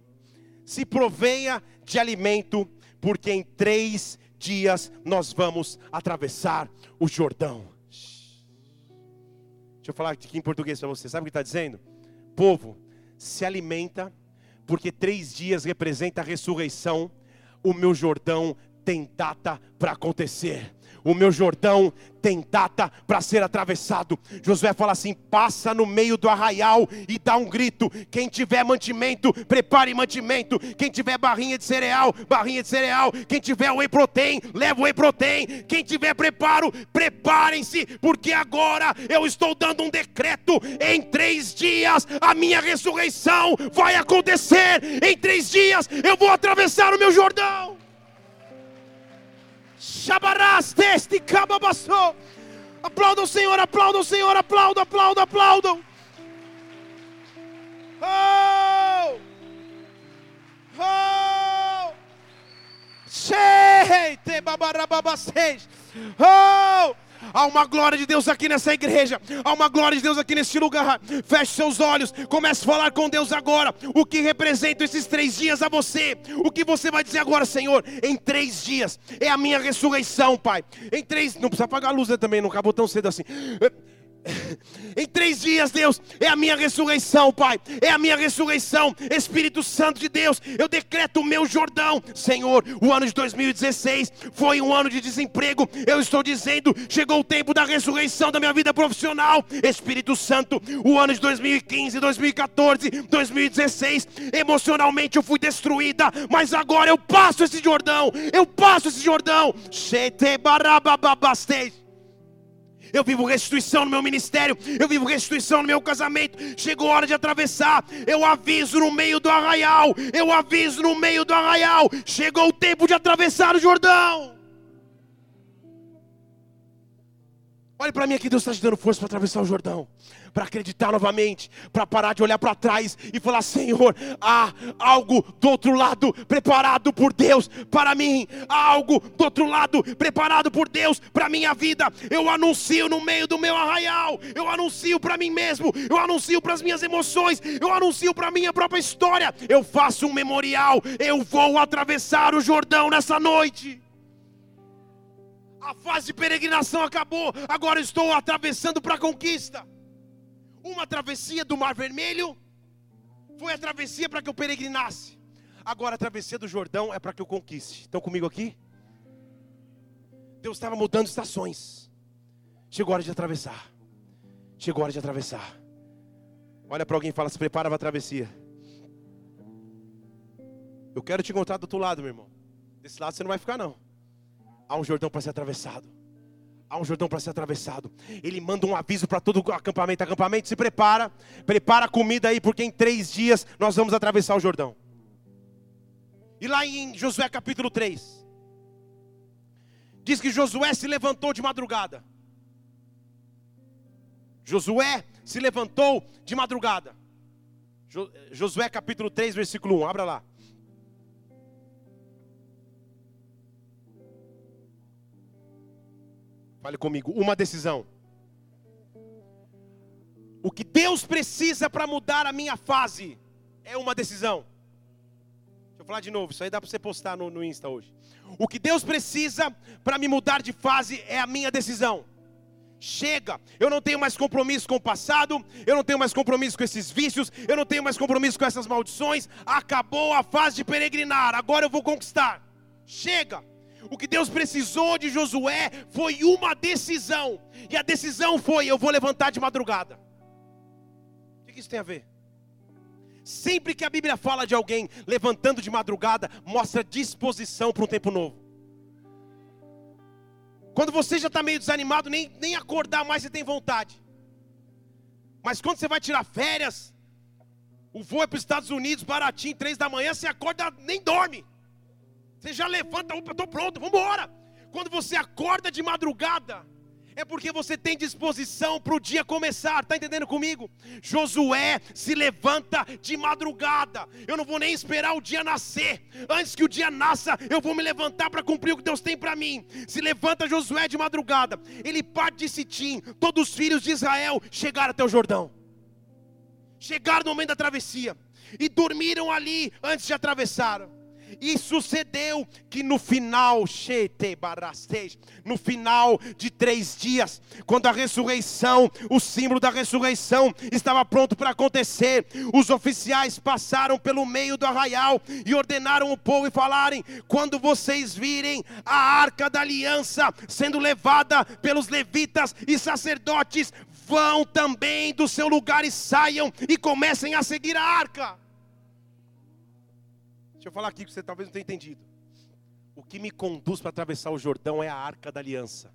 Se provenha de alimento, porque em três dias nós vamos atravessar o Jordão. Deixa eu falar aqui em português para você. Sabe o que está dizendo? Povo, se alimenta, porque três dias representa a ressurreição. O meu Jordão tem data para acontecer o meu Jordão tem data para ser atravessado. Josué fala assim: passa no meio do arraial e dá um grito. Quem tiver mantimento, prepare mantimento. Quem tiver barrinha de cereal, barrinha de cereal. Quem tiver whey protein, leva whey protein. Quem tiver preparo, preparem-se, porque agora eu estou dando um decreto. Em três dias a minha ressurreição vai acontecer. Em três dias eu vou atravessar o meu Jordão. Shabarás deste cababassou. Aplaudam o Senhor, aplaudam o Senhor, aplaudam, aplaudam, aplaudam. Oh! Oh! Cheio, te babarababacês. Oh! Há uma glória de Deus aqui nessa igreja. Há uma glória de Deus aqui neste lugar. Feche seus olhos. Comece a falar com Deus agora. O que representam esses três dias a você? O que você vai dizer agora, Senhor? Em três dias é a minha ressurreição, Pai. Em três. Não precisa apagar a luz né, também, não acabou tão cedo assim. Em três dias, Deus, é a minha ressurreição, Pai. É a minha ressurreição, Espírito Santo de Deus. Eu decreto o meu Jordão, Senhor. O ano de 2016 foi um ano de desemprego. Eu estou dizendo, chegou o tempo da ressurreição da minha vida profissional. Espírito Santo, o ano de 2015, 2014, 2016, emocionalmente eu fui destruída, mas agora eu passo esse Jordão. Eu passo esse Jordão. Shete eu vivo restituição no meu ministério, eu vivo restituição no meu casamento. Chegou a hora de atravessar, eu aviso no meio do arraial, eu aviso no meio do arraial. Chegou o tempo de atravessar o Jordão. Olhe para mim aqui, Deus está te dando força para atravessar o Jordão, para acreditar novamente, para parar de olhar para trás e falar: Senhor, há algo do outro lado preparado por Deus para mim, há algo do outro lado preparado por Deus para minha vida. Eu anuncio no meio do meu arraial, eu anuncio para mim mesmo, eu anuncio para as minhas emoções, eu anuncio para minha própria história. Eu faço um memorial, eu vou atravessar o Jordão nessa noite. A fase de peregrinação acabou, agora estou atravessando para a conquista. Uma travessia do Mar Vermelho foi a travessia para que eu peregrinasse. Agora a travessia do Jordão é para que eu conquiste. Estão comigo aqui? Deus estava mudando estações. Chegou a hora de atravessar. Chegou a hora de atravessar. Olha para alguém e fala: se prepara para a travessia. Eu quero te encontrar do outro lado, meu irmão. Desse lado você não vai ficar, não. Há um Jordão para ser atravessado. Há um Jordão para ser atravessado. Ele manda um aviso para todo o acampamento. Acampamento, se prepara. Prepara a comida aí, porque em três dias nós vamos atravessar o Jordão. E lá em Josué capítulo 3, diz que Josué se levantou de madrugada. Josué se levantou de madrugada. Josué capítulo 3, versículo 1, abra lá. Fale comigo, uma decisão. O que Deus precisa para mudar a minha fase é uma decisão. Deixa eu falar de novo, isso aí dá para você postar no, no Insta hoje. O que Deus precisa para me mudar de fase é a minha decisão. Chega, eu não tenho mais compromisso com o passado, eu não tenho mais compromisso com esses vícios, eu não tenho mais compromisso com essas maldições. Acabou a fase de peregrinar, agora eu vou conquistar. Chega, o que Deus precisou de Josué foi uma decisão. E a decisão foi: eu vou levantar de madrugada. O que isso tem a ver? Sempre que a Bíblia fala de alguém levantando de madrugada, mostra disposição para um tempo novo. Quando você já está meio desanimado, nem, nem acordar mais você tem vontade. Mas quando você vai tirar férias, o voo é para os Estados Unidos, baratinho, três da manhã, você acorda, nem dorme. Você já levanta, opa, estou pronto, vamos embora. Quando você acorda de madrugada, é porque você tem disposição para o dia começar, está entendendo comigo? Josué se levanta de madrugada, eu não vou nem esperar o dia nascer, antes que o dia nasça, eu vou me levantar para cumprir o que Deus tem para mim. Se levanta Josué de madrugada, ele parte de Sitim, todos os filhos de Israel chegaram até o Jordão, chegaram no momento da travessia, e dormiram ali antes de atravessar. E sucedeu que no final, no final de três dias, quando a ressurreição, o símbolo da ressurreição estava pronto para acontecer, os oficiais passaram pelo meio do arraial e ordenaram o povo e falarem: quando vocês virem a arca da aliança sendo levada pelos levitas e sacerdotes, vão também do seu lugar e saiam e comecem a seguir a arca. Deixa eu falar aqui que você talvez não tenha entendido. O que me conduz para atravessar o Jordão é a arca da aliança.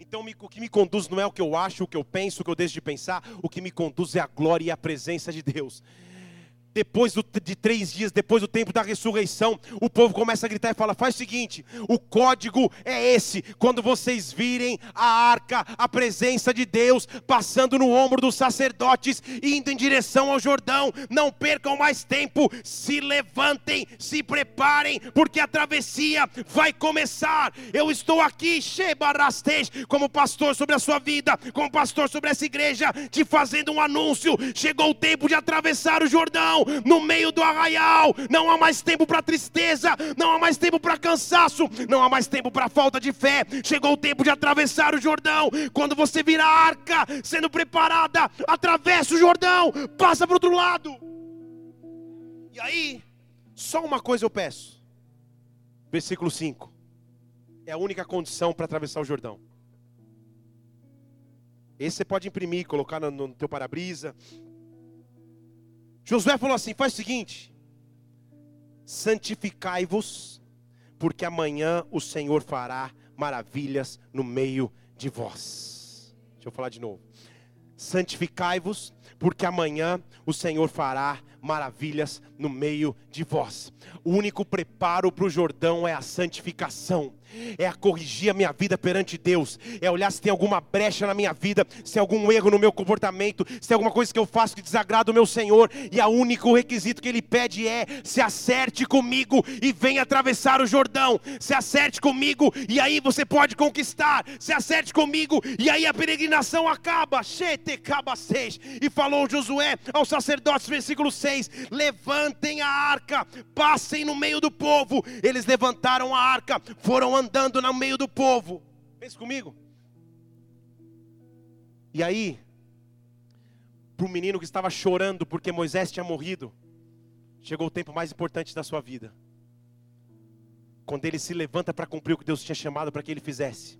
Então, o que me conduz não é o que eu acho, o que eu penso, o que eu deixo de pensar. O que me conduz é a glória e a presença de Deus depois do, de três dias, depois do tempo da ressurreição, o povo começa a gritar e fala: faz o seguinte, o código é esse. Quando vocês virem a arca, a presença de Deus passando no ombro dos sacerdotes, indo em direção ao Jordão, não percam mais tempo, se levantem, se preparem, porque a travessia vai começar. Eu estou aqui, Shebarastej, como pastor sobre a sua vida, como pastor sobre essa igreja, te fazendo um anúncio. Chegou o tempo de atravessar o Jordão no meio do arraial. Não há mais tempo para tristeza, não há mais tempo para cansaço, não há mais tempo para falta de fé. Chegou o tempo de atravessar o Jordão. Quando você vira a arca sendo preparada, atravessa o Jordão, passa para o outro lado. E aí, só uma coisa eu peço. Versículo 5. É a única condição para atravessar o Jordão. Esse você pode imprimir, colocar no, no teu para-brisa, Josué falou assim: faz o seguinte, santificai-vos, porque amanhã o Senhor fará maravilhas no meio de vós. Deixa eu falar de novo. Santificai-vos, porque amanhã o Senhor fará maravilhas no meio de vós. O único preparo para o Jordão é a santificação é a corrigir a minha vida perante Deus, é olhar se tem alguma brecha na minha vida, se tem algum erro no meu comportamento, se tem alguma coisa que eu faço que desagrada o meu Senhor, e o único requisito que Ele pede é: se acerte comigo e venha atravessar o Jordão, se acerte comigo e aí você pode conquistar, se acerte comigo e aí a peregrinação acaba. E falou Josué aos sacerdotes, versículo 6: levantem a arca, passem no meio do povo. Eles levantaram a arca, foram andando no meio do povo. Pense comigo. E aí, para o menino que estava chorando porque Moisés tinha morrido, chegou o tempo mais importante da sua vida. Quando ele se levanta para cumprir o que Deus tinha chamado para que ele fizesse.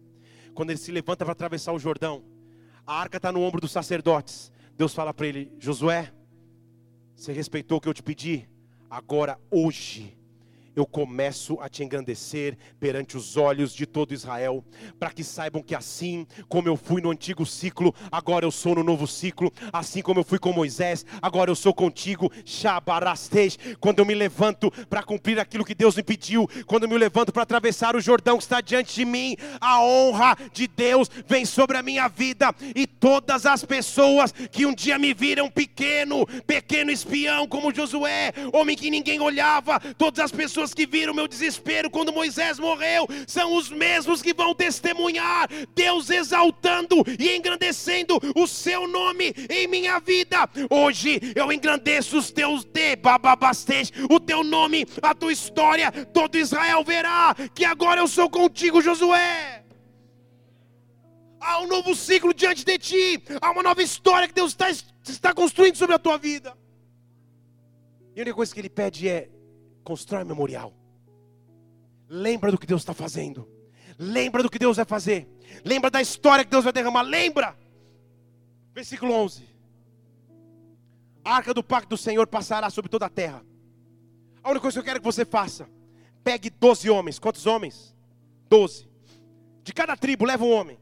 Quando ele se levanta para atravessar o Jordão. A arca está no ombro dos sacerdotes Deus fala para ele: Josué, você respeitou o que eu te pedi, agora hoje eu começo a te engrandecer perante os olhos de todo Israel, para que saibam que assim como eu fui no antigo ciclo, agora eu sou no novo ciclo, assim como eu fui com Moisés, agora eu sou contigo, Shabarastej, quando eu me levanto para cumprir aquilo que Deus me pediu, quando eu me levanto para atravessar o Jordão que está diante de mim, a honra de Deus vem sobre a minha vida, e todas as pessoas que um dia me viram pequeno, pequeno espião como Josué, homem que ninguém olhava, todas as pessoas pessoas que viram meu desespero quando Moisés morreu são os mesmos que vão testemunhar Deus exaltando e engrandecendo o seu nome em minha vida. Hoje eu engrandeço os teus de bababastej, o teu nome, a tua história. Todo Israel verá que agora eu sou contigo, Josué. Há um novo ciclo diante de ti, há uma nova história que Deus está, está construindo sobre a tua vida. E a única coisa que Ele pede é: Constrói um memorial. Lembra do que Deus está fazendo. Lembra do que Deus vai fazer. Lembra da história que Deus vai derramar. Lembra. Versículo 11. A arca do pacto do Senhor passará sobre toda a terra. A única coisa que eu quero que você faça: pegue 12 homens. Quantos homens? 12. De cada tribo leva um homem.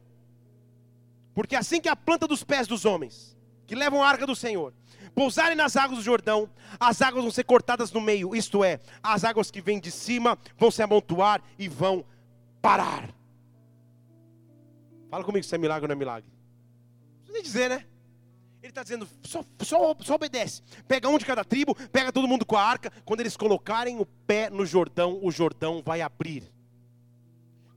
Porque assim que a planta dos pés dos homens, que levam a arca do Senhor, pousarem nas águas do Jordão, as águas vão ser cortadas no meio, isto é, as águas que vêm de cima vão se amontoar e vão parar. Fala comigo se é milagre ou não é milagre. Não precisa dizer, né? Ele está dizendo, só, só, só obedece. Pega um de cada tribo, pega todo mundo com a arca. Quando eles colocarem o pé no Jordão, o Jordão vai abrir.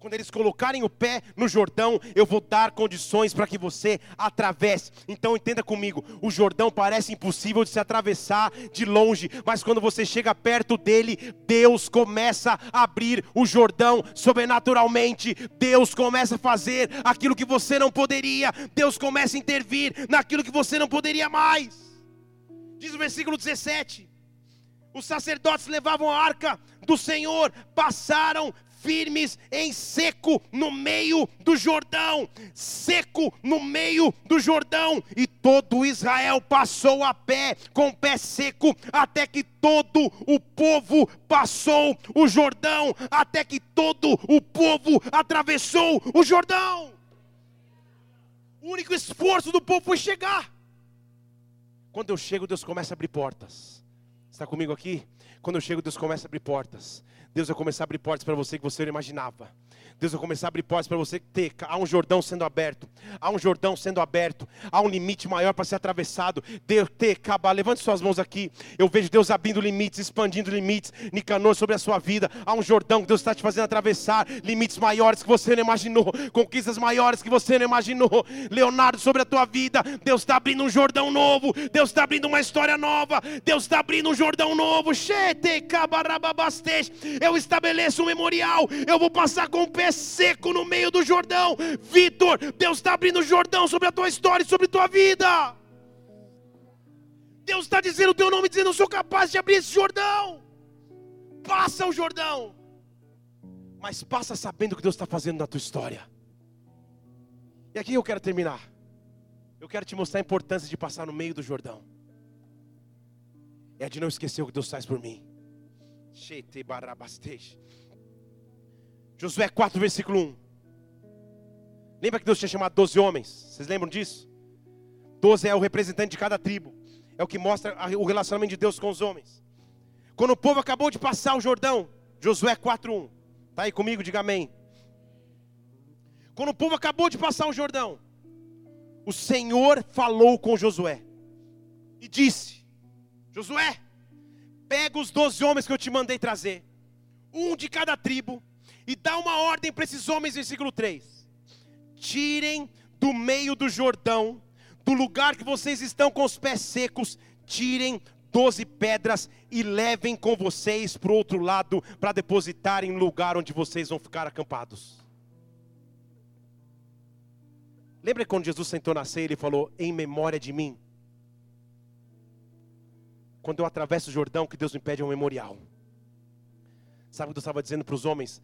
Quando eles colocarem o pé no Jordão, eu vou dar condições para que você atravesse. Então entenda comigo: o Jordão parece impossível de se atravessar de longe, mas quando você chega perto dele, Deus começa a abrir o Jordão sobrenaturalmente. Deus começa a fazer aquilo que você não poderia. Deus começa a intervir naquilo que você não poderia mais. Diz o versículo 17: Os sacerdotes levavam a arca do Senhor, passaram firmes em seco no meio do Jordão, seco no meio do Jordão, e todo Israel passou a pé, com o pé seco, até que todo o povo passou o Jordão, até que todo o povo atravessou o Jordão. O único esforço do povo foi chegar. Quando eu chego, Deus começa a abrir portas. Está comigo aqui? Quando eu chego, Deus começa a abrir portas. Deus vai começar a abrir portas para você que você não imaginava. Deus vai começar a abrir portas para você ter. Há um Jordão sendo aberto. Há um Jordão sendo aberto. Há um limite maior para ser atravessado. Deus ter, acabar. Levante suas mãos aqui. Eu vejo Deus abrindo limites, expandindo limites. Nicanor sobre a sua vida. Há um Jordão que Deus está te fazendo atravessar. Limites maiores que você não imaginou. Conquistas maiores que você não imaginou. Leonardo sobre a tua vida. Deus está abrindo um Jordão novo. Deus está abrindo uma história nova. Deus está abrindo um Jordão novo. Eu estabeleço um memorial. Eu vou passar com o pé seco no meio do Jordão. Vitor, Deus está abrindo o Jordão sobre a tua história e sobre a tua vida. Deus está dizendo o teu nome, dizendo: Eu sou capaz de abrir esse Jordão. Passa o Jordão. Mas passa sabendo o que Deus está fazendo na tua história. E aqui eu quero terminar. Eu quero te mostrar a importância de passar no meio do Jordão. É de não esquecer o que Deus faz por mim. Chete barabastej. Josué 4, versículo 1. Lembra que Deus tinha chamado 12 homens? Vocês lembram disso? 12 é o representante de cada tribo. É o que mostra o relacionamento de Deus com os homens. Quando o povo acabou de passar o Jordão, Josué 4:1. Tá aí comigo, diga amém. Quando o povo acabou de passar o Jordão, o Senhor falou com Josué e disse: Josué, pega os doze homens que eu te mandei trazer, um de cada tribo, e dá uma ordem para esses homens, versículo 3: tirem do meio do Jordão, do lugar que vocês estão com os pés secos, tirem doze pedras e levem com vocês para o outro lado, para depositarem no lugar onde vocês vão ficar acampados. Lembra quando Jesus sentou na ceia e falou: Em memória de mim? Quando eu atravesso o Jordão, que Deus me pede é um memorial. Sabe o que Deus estava dizendo para os homens?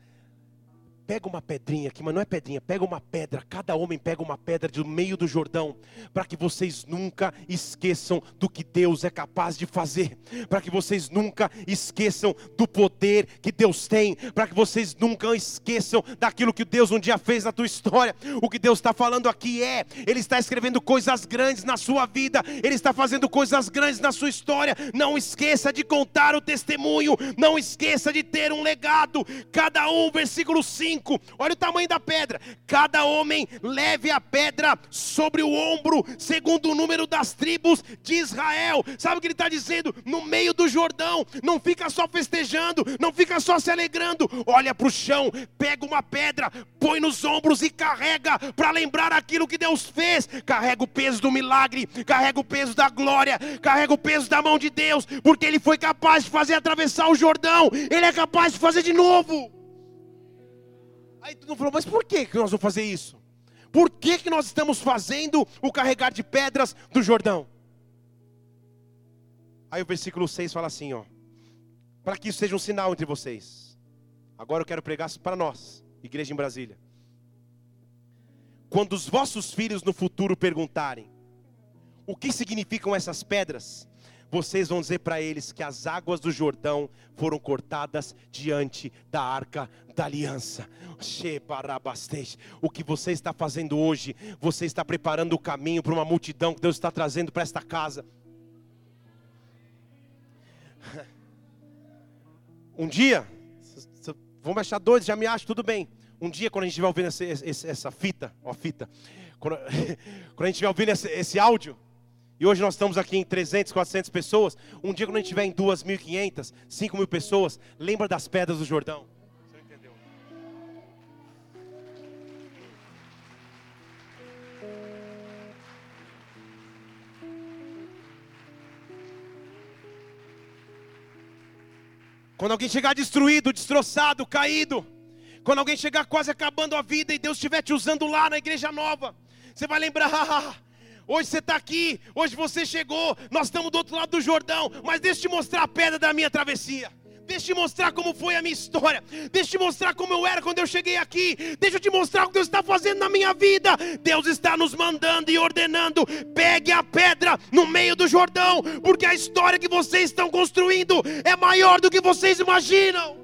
Pega uma pedrinha aqui, mas não é pedrinha, pega uma pedra. Cada homem pega uma pedra do meio do Jordão, para que vocês nunca esqueçam do que Deus é capaz de fazer, para que vocês nunca esqueçam do poder que Deus tem, para que vocês nunca esqueçam daquilo que Deus um dia fez na tua história. O que Deus está falando aqui é: Ele está escrevendo coisas grandes na sua vida, Ele está fazendo coisas grandes na sua história. Não esqueça de contar o testemunho, não esqueça de ter um legado. Cada um, versículo 5 5. Olha o tamanho da pedra. Cada homem leve a pedra sobre o ombro, segundo o número das tribos de Israel. Sabe o que ele está dizendo? No meio do Jordão, não fica só festejando, não fica só se alegrando. Olha para o chão, pega uma pedra, põe nos ombros e carrega para lembrar aquilo que Deus fez. Carrega o peso do milagre, carrega o peso da glória, carrega o peso da mão de Deus, porque Ele foi capaz de fazer atravessar o Jordão, Ele é capaz de fazer de novo. Aí tu não falou, mas por que, que nós vamos fazer isso? Por que, que nós estamos fazendo o carregar de pedras do Jordão? Aí o versículo 6 fala assim, ó. Para que isso seja um sinal entre vocês. Agora eu quero pregar para nós, igreja em Brasília. Quando os vossos filhos no futuro perguntarem: O que significam essas pedras? Vocês vão dizer para eles que as águas do Jordão foram cortadas diante da arca da aliança. O que você está fazendo hoje, você está preparando o caminho para uma multidão que Deus está trazendo para esta casa. Um dia, vão me achar doido, já me acho, tudo bem. Um dia, quando a gente estiver ouvindo essa, essa fita, ó, fita, quando, quando a gente estiver ouvindo esse, esse áudio, e hoje nós estamos aqui em 300, 400 pessoas. Um dia quando a gente estiver em 2.500, 5.000 pessoas, lembra das pedras do Jordão. Você entendeu? Quando alguém chegar destruído, destroçado, caído, quando alguém chegar quase acabando a vida e Deus estiver te usando lá na igreja nova, você vai lembrar, Hoje você está aqui, hoje você chegou, nós estamos do outro lado do Jordão, mas deixa eu te mostrar a pedra da minha travessia. Deixa eu te mostrar como foi a minha história. Deixa eu te mostrar como eu era quando eu cheguei aqui. Deixa eu te mostrar o que Deus está fazendo na minha vida. Deus está nos mandando e ordenando. Pegue a pedra no meio do Jordão, porque a história que vocês estão construindo é maior do que vocês imaginam.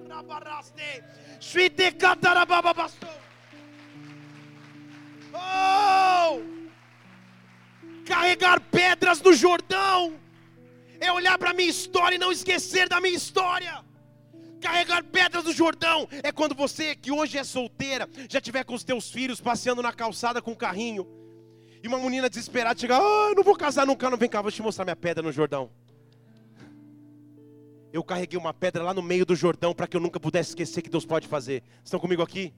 Oh! Carregar pedras do Jordão, é olhar para a minha história e não esquecer da minha história. Carregar pedras do Jordão é quando você, que hoje é solteira, já tiver com os teus filhos passeando na calçada com um carrinho, e uma menina desesperada chega, ah, não vou casar nunca, não vem cá, vou te mostrar minha pedra no Jordão. Eu carreguei uma pedra lá no meio do Jordão para que eu nunca pudesse esquecer que Deus pode fazer. Estão comigo aqui?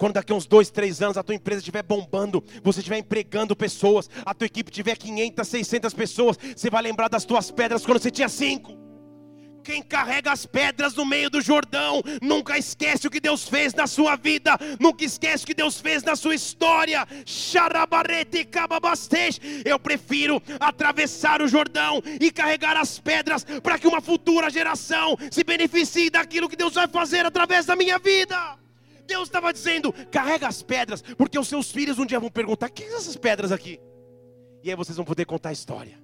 Quando daqui uns dois, três anos a tua empresa estiver bombando, você estiver empregando pessoas, a tua equipe tiver 500, 600 pessoas, você vai lembrar das tuas pedras quando você tinha cinco. Quem carrega as pedras no meio do Jordão nunca esquece o que Deus fez na sua vida, nunca esquece o que Deus fez na sua história. Eu prefiro atravessar o Jordão e carregar as pedras para que uma futura geração se beneficie daquilo que Deus vai fazer através da minha vida. Deus estava dizendo: carrega as pedras, porque os seus filhos um dia vão perguntar: que são essas pedras aqui? E aí vocês vão poder contar a história.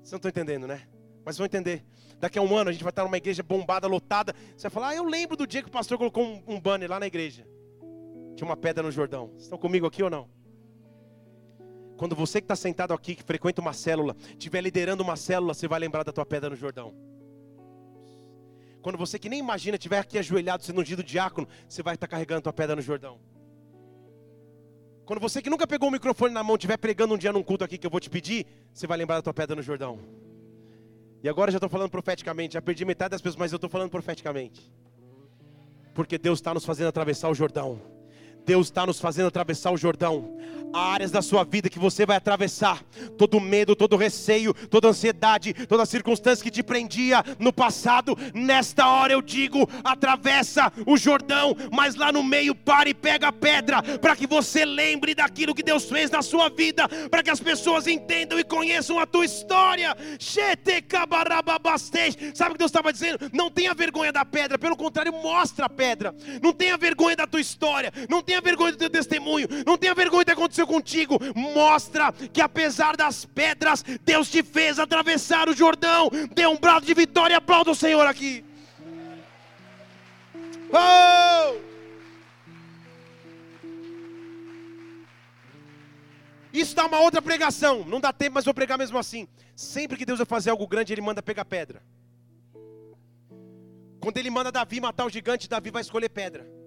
Vocês não estão entendendo, né? Mas vão entender. Daqui a um ano a gente vai estar numa igreja bombada, lotada. Você vai falar: ah, eu lembro do dia que o pastor colocou um, um banner lá na igreja. Tinha uma pedra no Jordão. Vocês estão comigo aqui ou não? Quando você que está sentado aqui, que frequenta uma célula, estiver liderando uma célula, você vai lembrar da tua pedra no Jordão. Quando você que nem imagina estiver aqui ajoelhado sendo ungido diácono, você vai estar carregando a tua pedra no Jordão. Quando você que nunca pegou o microfone na mão estiver pregando um dia num culto aqui que eu vou te pedir, você vai lembrar da tua pedra no Jordão. E agora já estou falando profeticamente, já perdi metade das pessoas, mas eu estou falando profeticamente. Porque Deus está nos fazendo atravessar o Jordão. Deus está nos fazendo atravessar o Jordão. Há áreas da sua vida que você vai atravessar. Todo medo, todo receio, toda ansiedade, toda circunstância que te prendia no passado. Nesta hora eu digo: atravessa o Jordão, mas lá no meio pare e pega a pedra, para que você lembre daquilo que Deus fez na sua vida, para que as pessoas entendam e conheçam a tua história. Sabe o que Deus estava dizendo? Não tenha vergonha da pedra, pelo contrário, mostra a pedra. Não tenha vergonha da tua história, não tenha vergonha do teu testemunho, não tenha vergonha do que aconteceu contigo. Mostra que apesar das pedras, Deus te fez atravessar o Jordão. Dê um brado de vitória e aplauda o Senhor aqui. Oh! Isso dá uma outra pregação. Não dá tempo, mas vou pregar mesmo assim. Sempre que Deus vai fazer algo grande, Ele manda pegar pedra. Quando Ele manda Davi matar o gigante, Davi vai escolher pedra.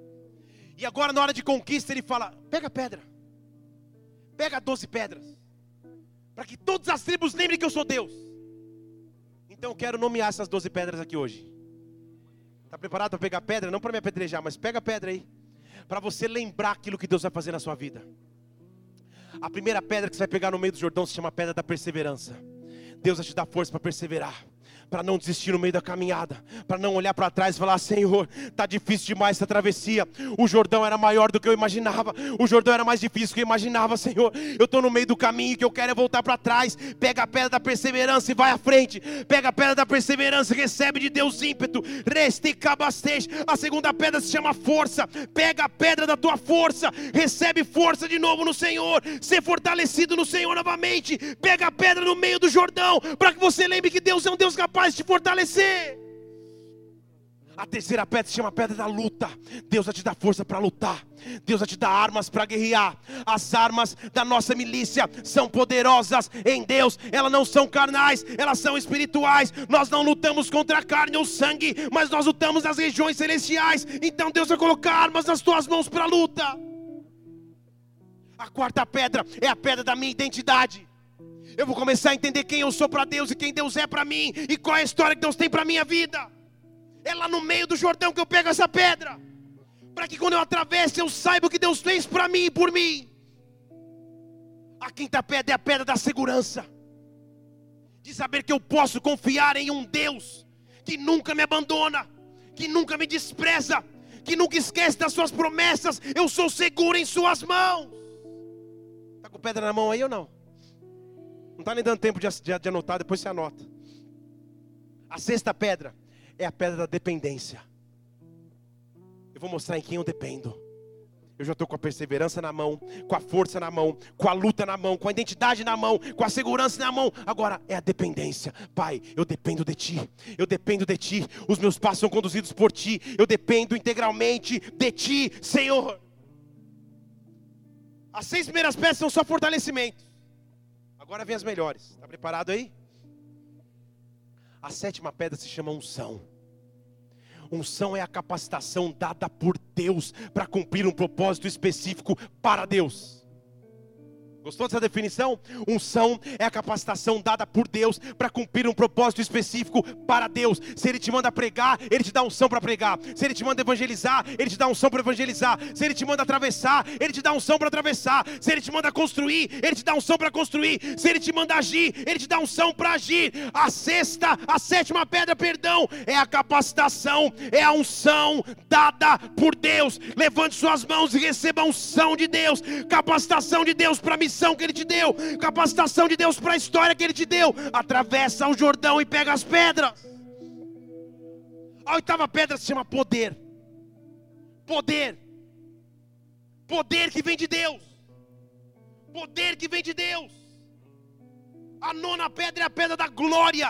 E agora, na hora de conquista, Ele fala: pega pedra. Pega 12 pedras. Para que todas as tribos lembrem que eu sou Deus. Então eu quero nomear essas 12 pedras aqui hoje. Está preparado para pegar pedra? Não para me apedrejar, mas pega a pedra aí. Para você lembrar aquilo que Deus vai fazer na sua vida. A primeira pedra que você vai pegar no meio do Jordão se chama pedra da perseverança. Deus vai te dar força para perseverar para não desistir no meio da caminhada, para não olhar para trás e falar: Senhor, tá difícil demais essa travessia. O Jordão era maior do que eu imaginava, o Jordão era mais difícil do que eu imaginava, Senhor. Eu estou no meio do caminho que eu quero é voltar para trás. Pega a pedra da perseverança e vai à frente. Pega a pedra da perseverança e recebe de Deus ímpeto. Reste cabastej. A segunda pedra se chama força. Pega a pedra da tua força, recebe força de novo no Senhor. Ser fortalecido no Senhor novamente. Pega a pedra no meio do Jordão, para que você lembre que Deus é um Deus capaz capaz de fortalecer. A terceira pedra se chama pedra da luta. Deus vai te dar força para lutar. Deus vai te dar armas para guerrear. As armas da nossa milícia são poderosas em Deus. Elas não são carnais, elas são espirituais. Nós não lutamos contra a carne ou sangue, mas nós lutamos nas regiões celestiais. Então Deus vai colocar armas nas tuas mãos para a luta. A quarta pedra é a pedra da minha identidade. Eu vou começar a entender quem eu sou para Deus e quem Deus é para mim e qual é a história que Deus tem para minha vida. É lá no meio do Jordão que eu pego essa pedra, para que quando eu atravesse eu saiba o que Deus fez para mim e por mim. A quinta pedra é a pedra da segurança, de saber que eu posso confiar em um Deus que nunca me abandona, que nunca me despreza, que nunca esquece das suas promessas. Eu sou seguro em Suas mãos. Está com pedra na mão aí ou não? Não está nem dando tempo de, de, de anotar, depois você anota. A sexta pedra é a pedra da dependência. Eu vou mostrar em quem eu dependo. Eu já estou com a perseverança na mão, com a força na mão, com a luta na mão, com a identidade na mão, com a segurança na mão. Agora é a dependência. Pai, eu dependo de Ti. Eu dependo de Ti. Os meus passos são conduzidos por Ti. Eu dependo integralmente de Ti, Senhor. As seis primeiras peças são só fortalecimento. Agora vem as melhores. Está preparado aí? A sétima pedra se chama unção. Unção é a capacitação dada por Deus para cumprir um propósito específico para Deus. Gostou dessa definição? Unção é a capacitação dada por Deus para cumprir um propósito específico para Deus. Se Ele te manda pregar, Ele te dá unção para pregar. Se Ele te manda evangelizar, Ele te dá unção para evangelizar. Se Ele te manda atravessar, Ele te dá unção para atravessar. Se Ele te manda construir, Ele te dá unção para construir. Se Ele te manda agir, Ele te dá unção para agir. A sexta, a sétima pedra, perdão, é a capacitação, é a unção dada por Deus. Levante suas mãos e receba a unção de Deus, capacitação de Deus para missão que Ele te deu, capacitação de Deus para a história que Ele te deu. Atravessa o Jordão e pega as pedras. A oitava pedra se chama poder. Poder. Poder que vem de Deus. Poder que vem de Deus. A nona pedra é a pedra da glória,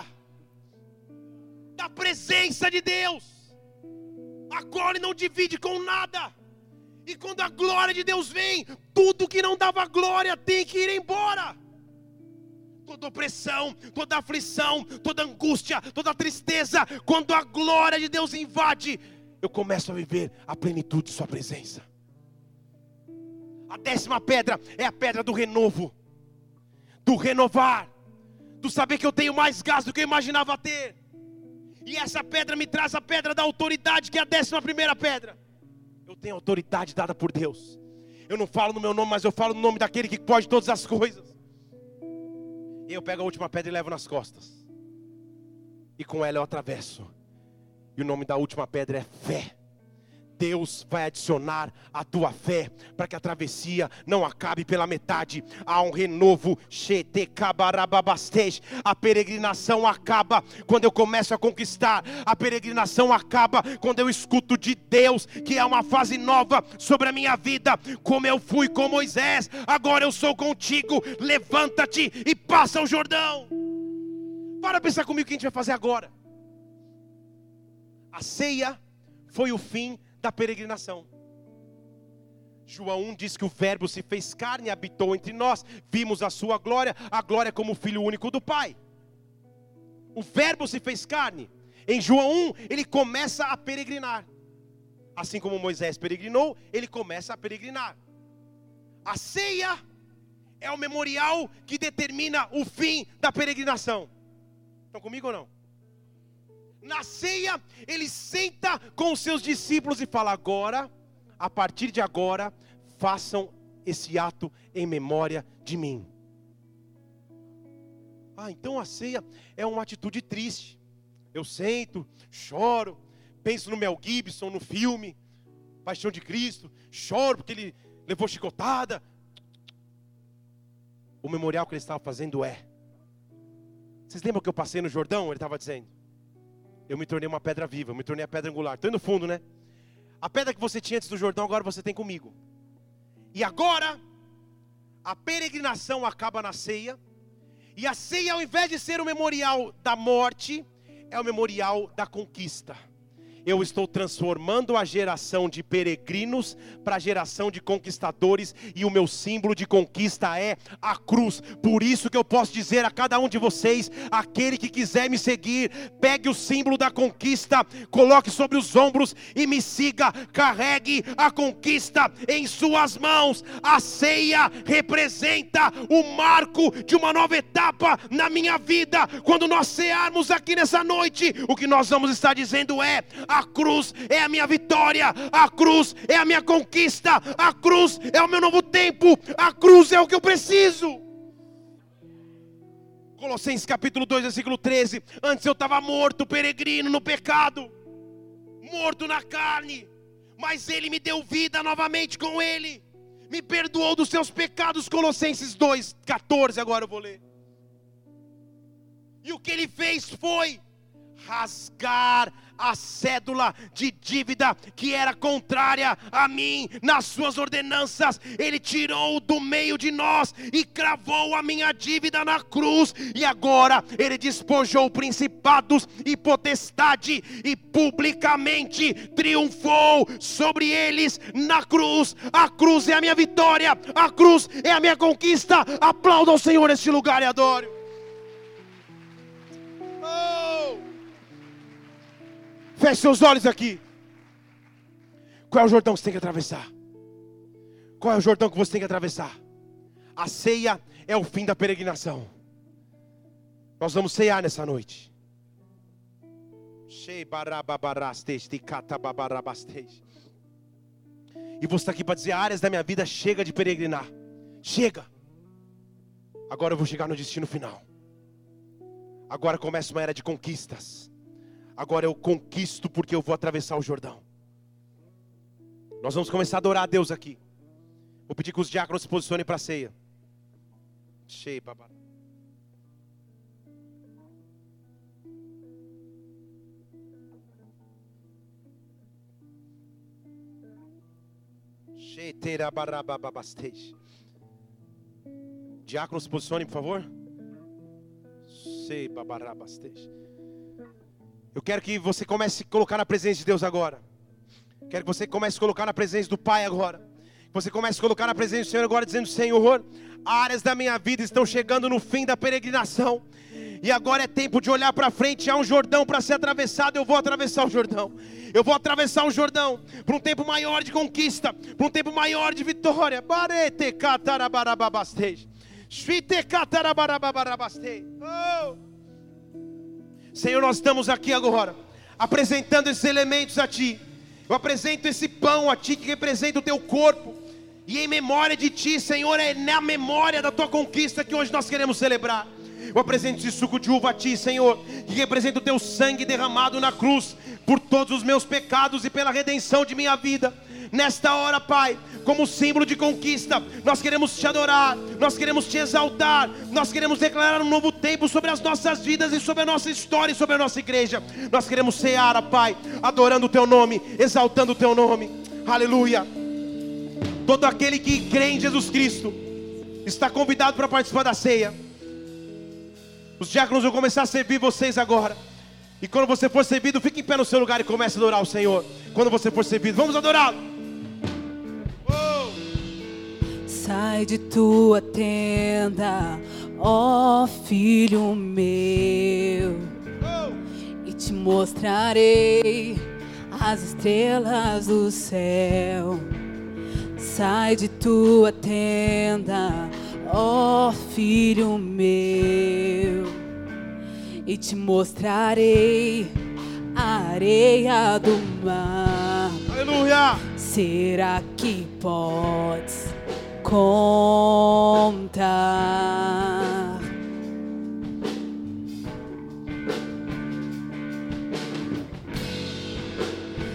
da presença de Deus. A glória não divide com nada. E quando a glória de Deus vem, tudo que não dava glória tem que ir embora. Toda opressão, toda aflição, toda angústia, toda tristeza, quando a glória de Deus invade, eu começo a viver a plenitude de Sua presença. A décima pedra é a pedra do renovo, do renovar, do saber que eu tenho mais gás do que eu imaginava ter. E essa pedra me traz a pedra da autoridade, que é a décima primeira pedra. Eu tenho autoridade dada por Deus. Eu não falo no meu nome, mas eu falo no nome daquele que pode todas as coisas. E eu pego a última pedra e levo nas costas. E com ela eu atravesso. E o nome da última pedra é fé. Deus vai adicionar a tua fé para que a travessia não acabe pela metade. Há um renovo. A peregrinação acaba quando eu começo a conquistar. A peregrinação acaba quando eu escuto de Deus que é uma fase nova sobre a minha vida. Como eu fui com Moisés, agora eu sou contigo. Levanta-te e passa o Jordão. Para pensar comigo o que a gente vai fazer agora. A ceia foi o fim da peregrinação. João 1 diz que o Verbo se fez carne e habitou entre nós, vimos a sua glória, a glória como filho único do Pai. O Verbo se fez carne. Em João 1, ele começa a peregrinar. Assim como Moisés peregrinou, ele começa a peregrinar. A ceia é o memorial que determina o fim da peregrinação. Estão comigo ou não? Na ceia, ele senta com os seus discípulos e fala: agora, a partir de agora, façam esse ato em memória de mim. Ah, então a ceia é uma atitude triste. Eu sento, choro, penso no Mel Gibson, no filme Paixão de Cristo, choro porque ele levou chicotada. O memorial que ele estava fazendo é. Vocês lembram que eu passei no Jordão? Ele estava dizendo eu me tornei uma pedra viva, eu me tornei a pedra angular. Estou no fundo, né? A pedra que você tinha antes do Jordão, agora você tem comigo. E agora, a peregrinação acaba na ceia. E a ceia, ao invés de ser o memorial da morte, é o memorial da conquista eu estou transformando a geração de peregrinos para a geração de conquistadores, e o meu símbolo de conquista é a cruz. Por isso que eu posso dizer a cada um de vocês: aquele que quiser me seguir, pegue o símbolo da conquista, coloque sobre os ombros e me siga, carregue a conquista em suas mãos. A ceia representa o marco de uma nova etapa na minha vida. Quando nós cearmos aqui nessa noite, o que nós vamos estar dizendo é: a cruz é a minha vitória, a cruz é a minha conquista, a cruz é o meu novo tempo, a cruz é o que eu preciso. Colossenses capítulo 2, versículo 13. Antes eu estava morto, peregrino no pecado, morto na carne, mas Ele me deu vida novamente com Ele, me perdoou dos seus pecados. Colossenses 2, 14. Agora eu vou ler. E o que Ele fez foi rasgar a cédula de dívida que era contrária a mim nas suas ordenanças. Ele tirou do meio de nós e cravou a minha dívida na cruz. E agora ele despojou principados e potestade e publicamente triunfou sobre eles na cruz. A cruz é a minha vitória, a cruz é a minha conquista. Aplauda ao Senhor neste lugar e adore. Feche seus olhos aqui. Qual é o Jordão que você tem que atravessar? Qual é o Jordão que você tem que atravessar? A ceia é o fim da peregrinação. Nós vamos cear nessa noite. E você está aqui para dizer: áreas da minha vida chega de peregrinar. Chega. Agora eu vou chegar no destino final. Agora começa uma era de conquistas. Agora eu conquisto porque eu vou atravessar o Jordão. Nós vamos começar a adorar a Deus aqui. Vou pedir que os diáconos se posicionem para a ceia. Cheio, babá. Diáconos se posicionem, por favor. Sei, babarabastej. Eu quero que você comece a colocar na presença de Deus agora. Quero que você comece a colocar na presença do Pai agora. Que você comece a colocar na presença do Senhor agora, dizendo: Senhor, áreas da minha vida estão chegando no fim da peregrinação. E agora é tempo de olhar para frente. Há um Jordão para ser atravessado. Eu vou atravessar o Jordão. Eu vou atravessar o Jordão para um tempo maior de conquista, para um tempo maior de vitória. Oh! Senhor, nós estamos aqui agora, apresentando esses elementos a Ti. Eu apresento esse pão a Ti que representa o Teu corpo. E em memória de Ti, Senhor, é na memória da Tua conquista que hoje nós queremos celebrar. Eu apresento esse suco de uva a Ti, Senhor, que representa o Teu sangue derramado na cruz por todos os meus pecados e pela redenção de minha vida. Nesta hora, Pai, como símbolo de conquista, nós queremos te adorar, nós queremos te exaltar, nós queremos declarar um novo tempo sobre as nossas vidas e sobre a nossa história e sobre a nossa igreja. Nós queremos cear, Pai, adorando o Teu nome, exaltando o Teu nome. Aleluia. Todo aquele que crê em Jesus Cristo está convidado para participar da ceia. Os diáconos vão começar a servir vocês agora. E quando você for servido, fique em pé no seu lugar e comece a adorar o Senhor. Quando você for servido, vamos adorá-lo. Sai de tua tenda, ó filho meu, e te mostrarei as estrelas do céu. Sai de tua tenda, ó filho meu, e te mostrarei a areia do mar. Aleluia! Será que podes contar?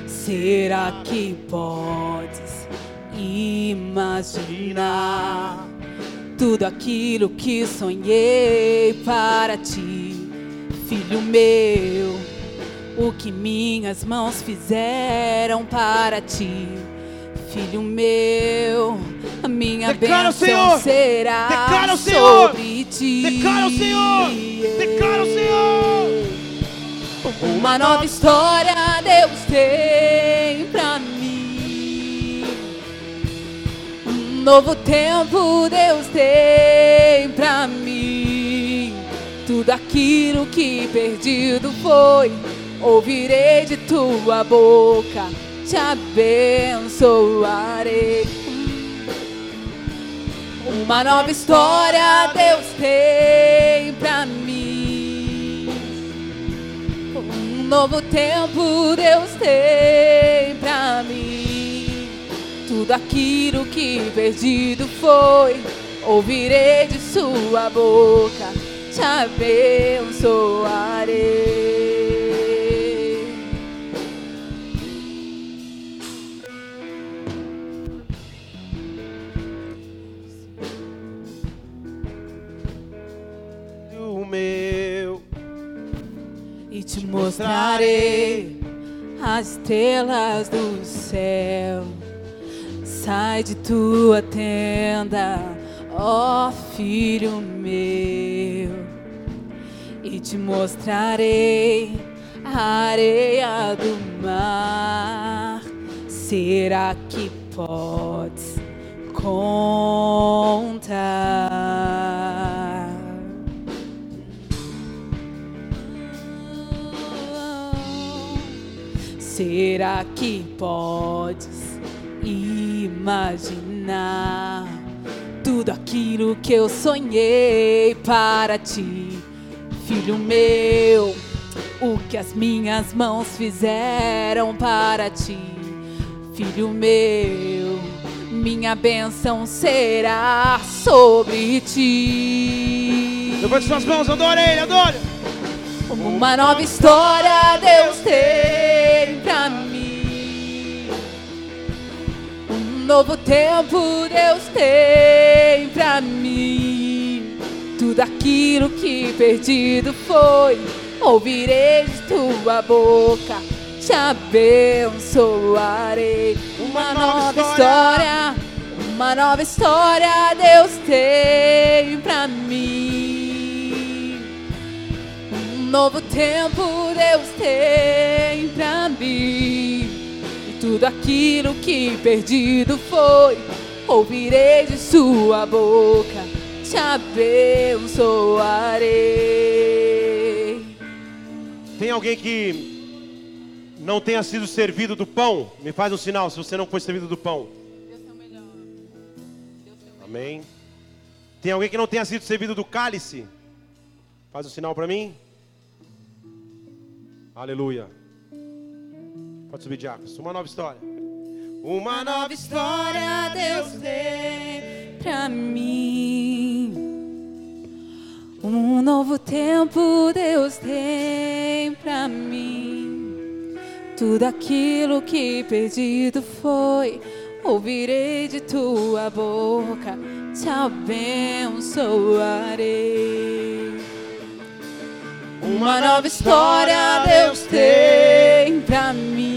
Será que podes imaginar tudo aquilo que sonhei para ti, filho meu? O que minhas mãos fizeram para ti, filho meu? A minha Declara bênção será Declara sobre ti. Declara o Senhor! Declara o Senhor! Uma nova história Deus tem pra mim. Um novo tempo Deus tem pra mim. Tudo aquilo que perdido foi, ouvirei de tua boca, te abençoarei. Uma nova história Deus tem pra mim. Um novo tempo Deus tem pra mim. Tudo aquilo que perdido foi, ouvirei de sua boca, te abençoarei. Meu. e te mostrarei as estrelas do céu. Sai de tua tenda, ó filho meu, e te mostrarei a areia do mar. Será que podes contar? Será que podes imaginar tudo aquilo que eu sonhei para ti, filho meu? O que as minhas mãos fizeram para ti, filho meu? Minha bênção será sobre ti. Levante suas mãos, adore ele, adore. Uma nova história Deus tem pra mim. Um novo tempo Deus tem pra mim. Tudo aquilo que perdido foi, ouvirei de tua boca, te abençoarei. Uma nova história, uma nova história Deus tem pra mim. Novo tempo Deus tem pra mim. E tudo aquilo que perdido foi, ouvirei de sua boca, te abençoarei. Tem alguém que não tenha sido servido do pão? Me faz um sinal se você não foi servido do pão. Amém. Tem alguém que não tenha sido servido do cálice? Faz um sinal para mim. Aleluia. Pode subir, Diáconos. Uma nova história. Uma nova história Deus tem pra mim. Um novo tempo Deus tem pra mim. Tudo aquilo que perdido foi, ouvirei de tua boca, te abençoarei. Uma nova história Deus tem pra mim.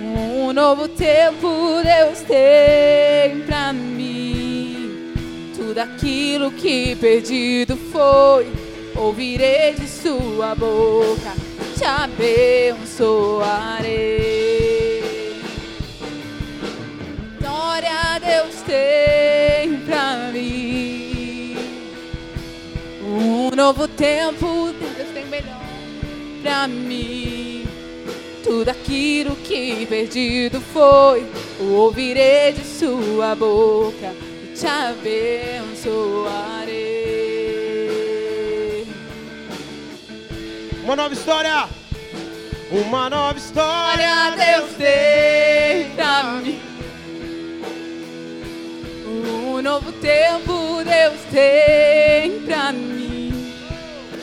Um novo tempo Deus tem pra mim. Tudo aquilo que perdido foi, ouvirei de sua boca, te abençoarei. Glória Deus tem pra mim. Um novo tempo, Deus tem melhor pra mim. Tudo aquilo que perdido foi, ouvirei de sua boca e te abençoarei. Uma nova história. Uma nova história Deus tem pra mim. Um novo tempo Deus tem pra mim.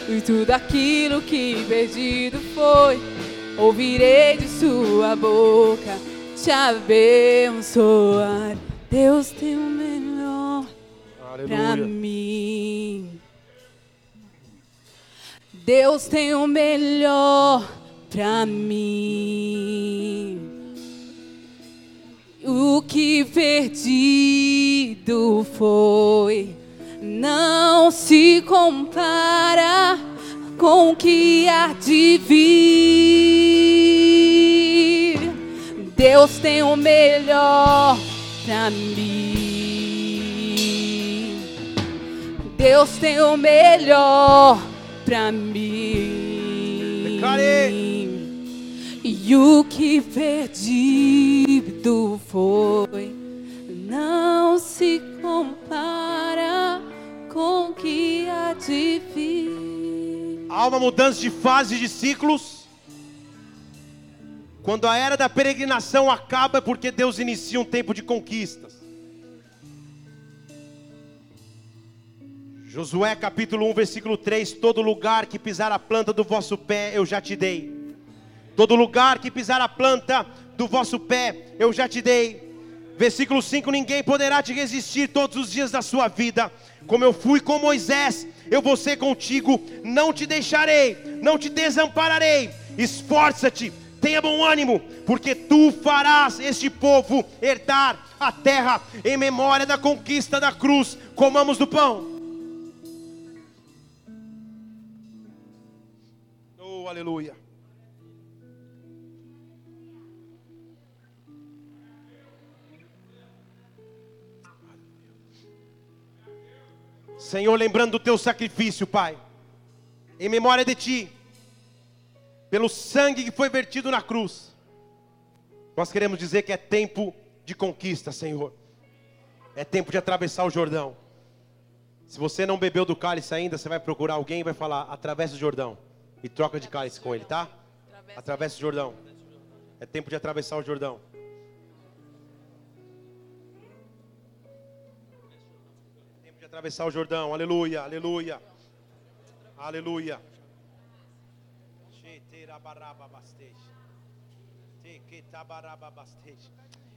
E tudo aquilo que perdido foi, ouvirei de sua boca, te abençoar. Deus tem o melhor pra mim. Deus tem o melhor pra mim. O que perdido foi, não se compara com o que há de vir. Deus tem o melhor pra mim. Deus tem o melhor pra mim. Declare. E o que perdido foi, não se compara com o que há de vir. Há uma mudança de fase de ciclos. Quando a era da peregrinação acaba, é porque Deus inicia um tempo de conquistas. Josué capítulo 1, versículo 3: Todo lugar que pisar a planta do vosso pé, eu já te dei. Todo lugar que pisar a planta do vosso pé, eu já te dei. Versículo 5: Ninguém poderá te resistir todos os dias da sua vida. Como eu fui com Moisés, eu vou ser contigo. Não te deixarei, não te desampararei. Esforça-te, tenha bom ânimo, porque tu farás este povo herdar a terra em memória da conquista da cruz. Comamos do pão. Oh, aleluia. Senhor, lembrando do teu sacrifício, Pai, em memória de Ti, pelo sangue que foi vertido na cruz, nós queremos dizer que é tempo de conquista, Senhor, é tempo de atravessar o Jordão. Se você não bebeu do cálice ainda, você vai procurar alguém e vai falar: atravessa o Jordão e troca de cálice com ele, tá? Atravessa o Jordão. É tempo de atravessar o Jordão. Atravessar o Jordão. Aleluia, aleluia. Aleluia.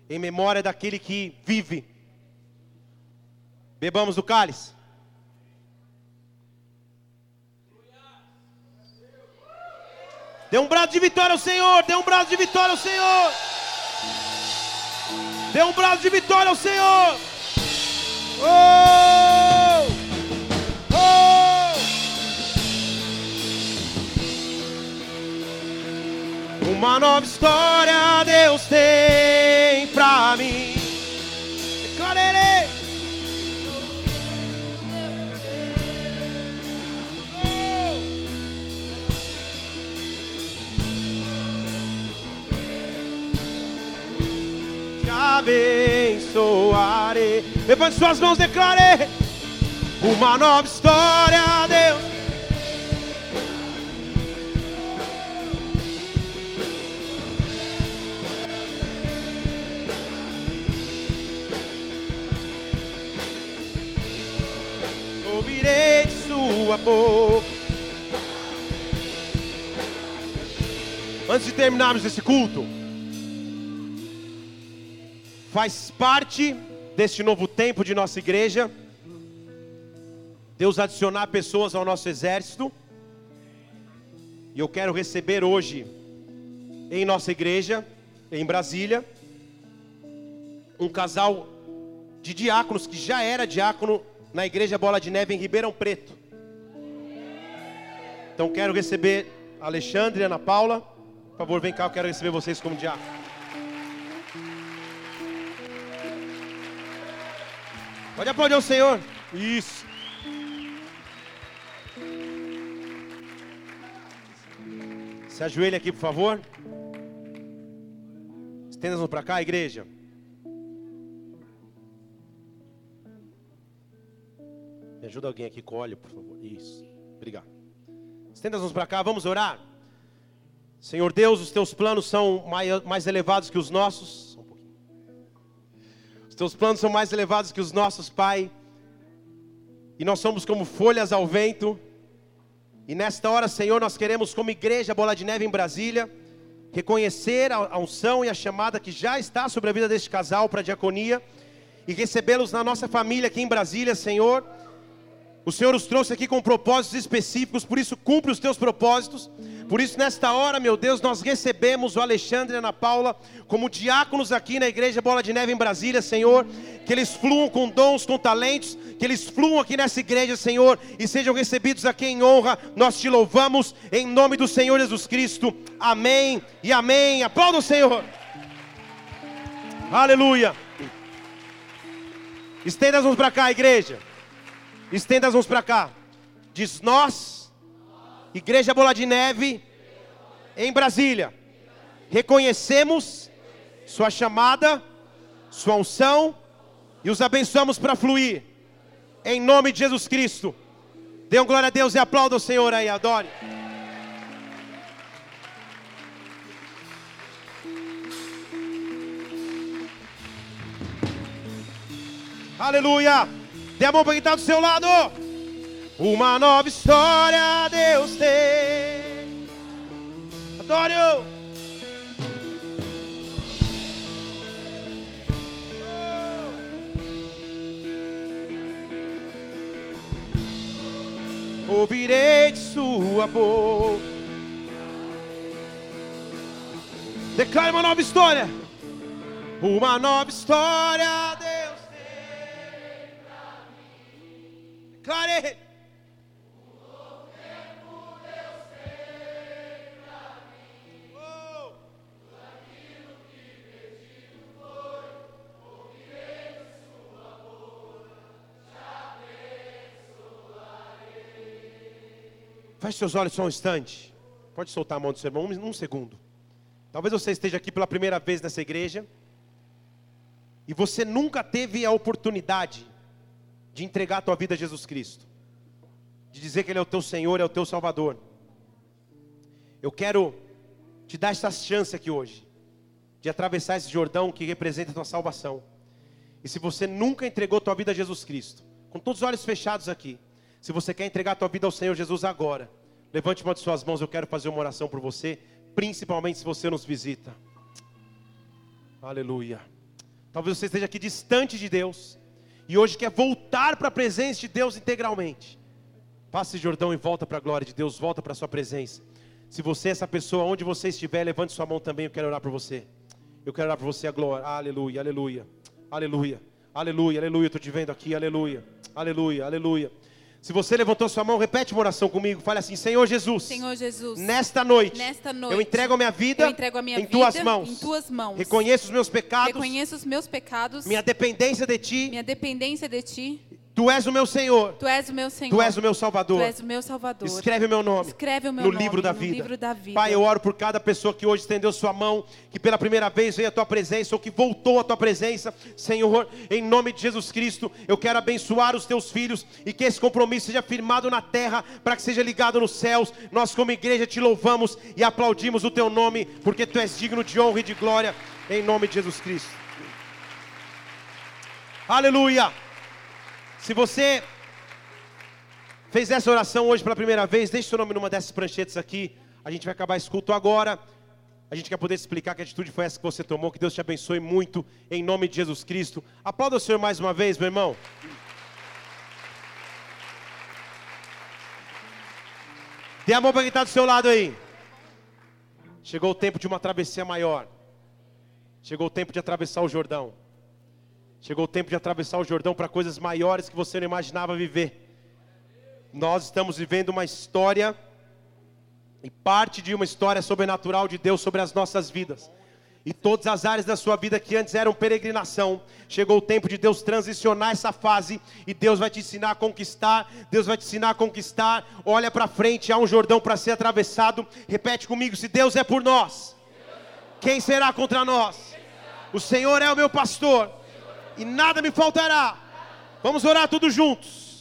Em memória daquele que vive. Bebamos do cálice. Dê um brado de vitória ao Senhor. Dê um brado de vitória ao Senhor. Dê um brado de vitória ao Senhor. Oh! Oh! Uma nova história Deus tem pra mim. Declarei. te abençoarei. Levante suas mãos, declare uma nova história, Deus. Ouvirei de sua boca. Antes de terminarmos esse culto, faz parte deste novo tempo de nossa igreja, Deus adicionar pessoas ao nosso exército, e eu quero receber hoje, em nossa igreja, em Brasília, um casal de diáconos que já era diácono na igreja Bola de Neve em Ribeirão Preto. Então quero receber Alexandre e Ana Paula. Por favor, vem cá, eu quero receber vocês como diácono. Pode aplaudir o Senhor. Isso. Se ajoelhe aqui, por favor. Estenda as mãos para cá, igreja. Me ajuda alguém aqui com óleo, por favor. Isso. Obrigado. Estenda as mãos para cá, vamos orar. Senhor Deus, os teus planos são mais elevados que os nossos. Os teus planos são mais elevados que os nossos, Pai. E nós somos como folhas ao vento. E nesta hora, Senhor, nós queremos, como igreja Bola de Neve em Brasília, reconhecer a unção e a chamada que já está sobre a vida deste casal para a diaconia e recebê-los na nossa família aqui em Brasília, Senhor. O Senhor os trouxe aqui com propósitos específicos, por isso cumpre os teus propósitos. Por isso, nesta hora, meu Deus, nós recebemos o Alexandre e a Ana Paula como diáconos aqui na Igreja Bola de Neve em Brasília, Senhor. Que eles fluam com dons, com talentos, que eles fluam aqui nessa igreja, Senhor, e sejam recebidos aqui em honra. Nós te louvamos em nome do Senhor Jesus Cristo. Amém e amém. Aplauda o Senhor. Aleluia. Estenda as mãos para cá, igreja. Estenda as mãos para cá. Diz nós, Igreja Bola de Neve, em Brasília, reconhecemos Sua chamada, Sua unção e os abençoamos para fluir. Em nome de Jesus Cristo. Dê um glória a Deus e aplauda o Senhor aí, adore. Aleluia. Dê a mão para quem está do seu lado. Uma nova história Deus tem. Adoro. Ouvirei de sua boca. Declare uma nova história. Uma nova história Deus Declare. Feche seus olhos só um instante. Pode soltar a mão do seu irmão um segundo. Talvez você esteja aqui pela primeira vez nessa igreja. E você nunca teve a oportunidade de entregar a tua vida a Jesus Cristo, de dizer que Ele é o teu Senhor, é o teu Salvador. Eu quero te dar essa chance aqui hoje, de atravessar esse Jordão que representa a tua salvação. E se você nunca entregou a tua vida a Jesus Cristo, com todos os olhos fechados aqui, se você quer entregar a tua vida ao Senhor Jesus agora, levante uma de suas mãos, eu quero fazer uma oração por você, principalmente se você nos visita. Aleluia. Talvez você esteja aqui distante de Deus, e hoje quer voltar para a presença de Deus integralmente. Passe Jordão e volta para a glória de Deus, volta para a sua presença. Se você é essa pessoa, onde você estiver, levante sua mão também, eu quero orar por você. Eu quero orar por você a glória. Aleluia, aleluia. Aleluia. Aleluia, aleluia. Estou te vendo aqui. Aleluia. Aleluia, aleluia. Se você levantou sua mão, repete uma oração comigo. Fale assim: Senhor Jesus. Senhor Jesus. Nesta noite. Nesta noite. Eu entrego a minha vida. Entrego a minha em vida tuas mãos. Em tuas mãos. Reconheço os meus pecados. Reconheço os meus pecados. Minha dependência de ti. Minha dependência de ti. Tu és o meu Senhor. Tu és o meu Senhor. Tu és o meu Salvador. Tu és o meu Salvador. Escreve o meu nome. Escreve o meu no nome livro da no vida. livro da vida. Pai, eu oro por cada pessoa que hoje estendeu sua mão, que pela primeira vez veio à tua presença ou que voltou à tua presença. Senhor, em nome de Jesus Cristo, eu quero abençoar os teus filhos e que esse compromisso seja firmado na terra para que seja ligado nos céus. Nós como igreja te louvamos e aplaudimos o teu nome, porque tu és digno de honra e de glória em nome de Jesus Cristo. Aleluia. Se você fez essa oração hoje pela primeira vez, deixe seu nome numa dessas pranchetas aqui. A gente vai acabar esse culto agora. A gente quer poder explicar que atitude foi essa que você tomou. Que Deus te abençoe muito, em nome de Jesus Cristo. Aplauda o Senhor mais uma vez, meu irmão. Dê a mão para quem está do seu lado aí. Chegou o tempo de uma travessia maior. Chegou o tempo de atravessar o Jordão. Chegou o tempo de atravessar o Jordão para coisas maiores que você não imaginava viver. Nós estamos vivendo uma história e parte de uma história sobrenatural de Deus sobre as nossas vidas. E todas as áreas da sua vida que antes eram peregrinação, chegou o tempo de Deus transicionar essa fase e Deus vai te ensinar a conquistar. Deus vai te ensinar a conquistar. Olha para frente, há um Jordão para ser atravessado. Repete comigo: se Deus é por nós, quem será contra nós? O Senhor é o meu pastor e nada me faltará. Vamos orar todos juntos.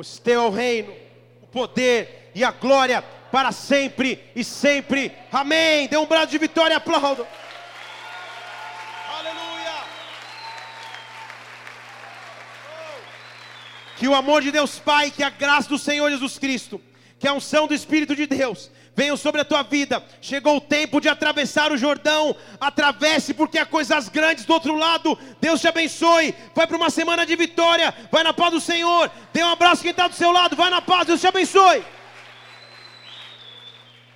pois teu é o reino, o poder e a glória para sempre e sempre. Amém. Dê um brado de vitória e aplaudo. Aleluia. Que o amor de Deus Pai, que a graça do Senhor Jesus Cristo, que a unção do Espírito de Deus venham sobre a tua vida. Chegou o tempo de atravessar o Jordão. Atravesse, porque há coisas grandes do outro lado. Deus te abençoe. Vai para uma semana de vitória. Vai na paz do Senhor. Dê um abraço quem está do seu lado. Vai na paz. Deus te abençoe.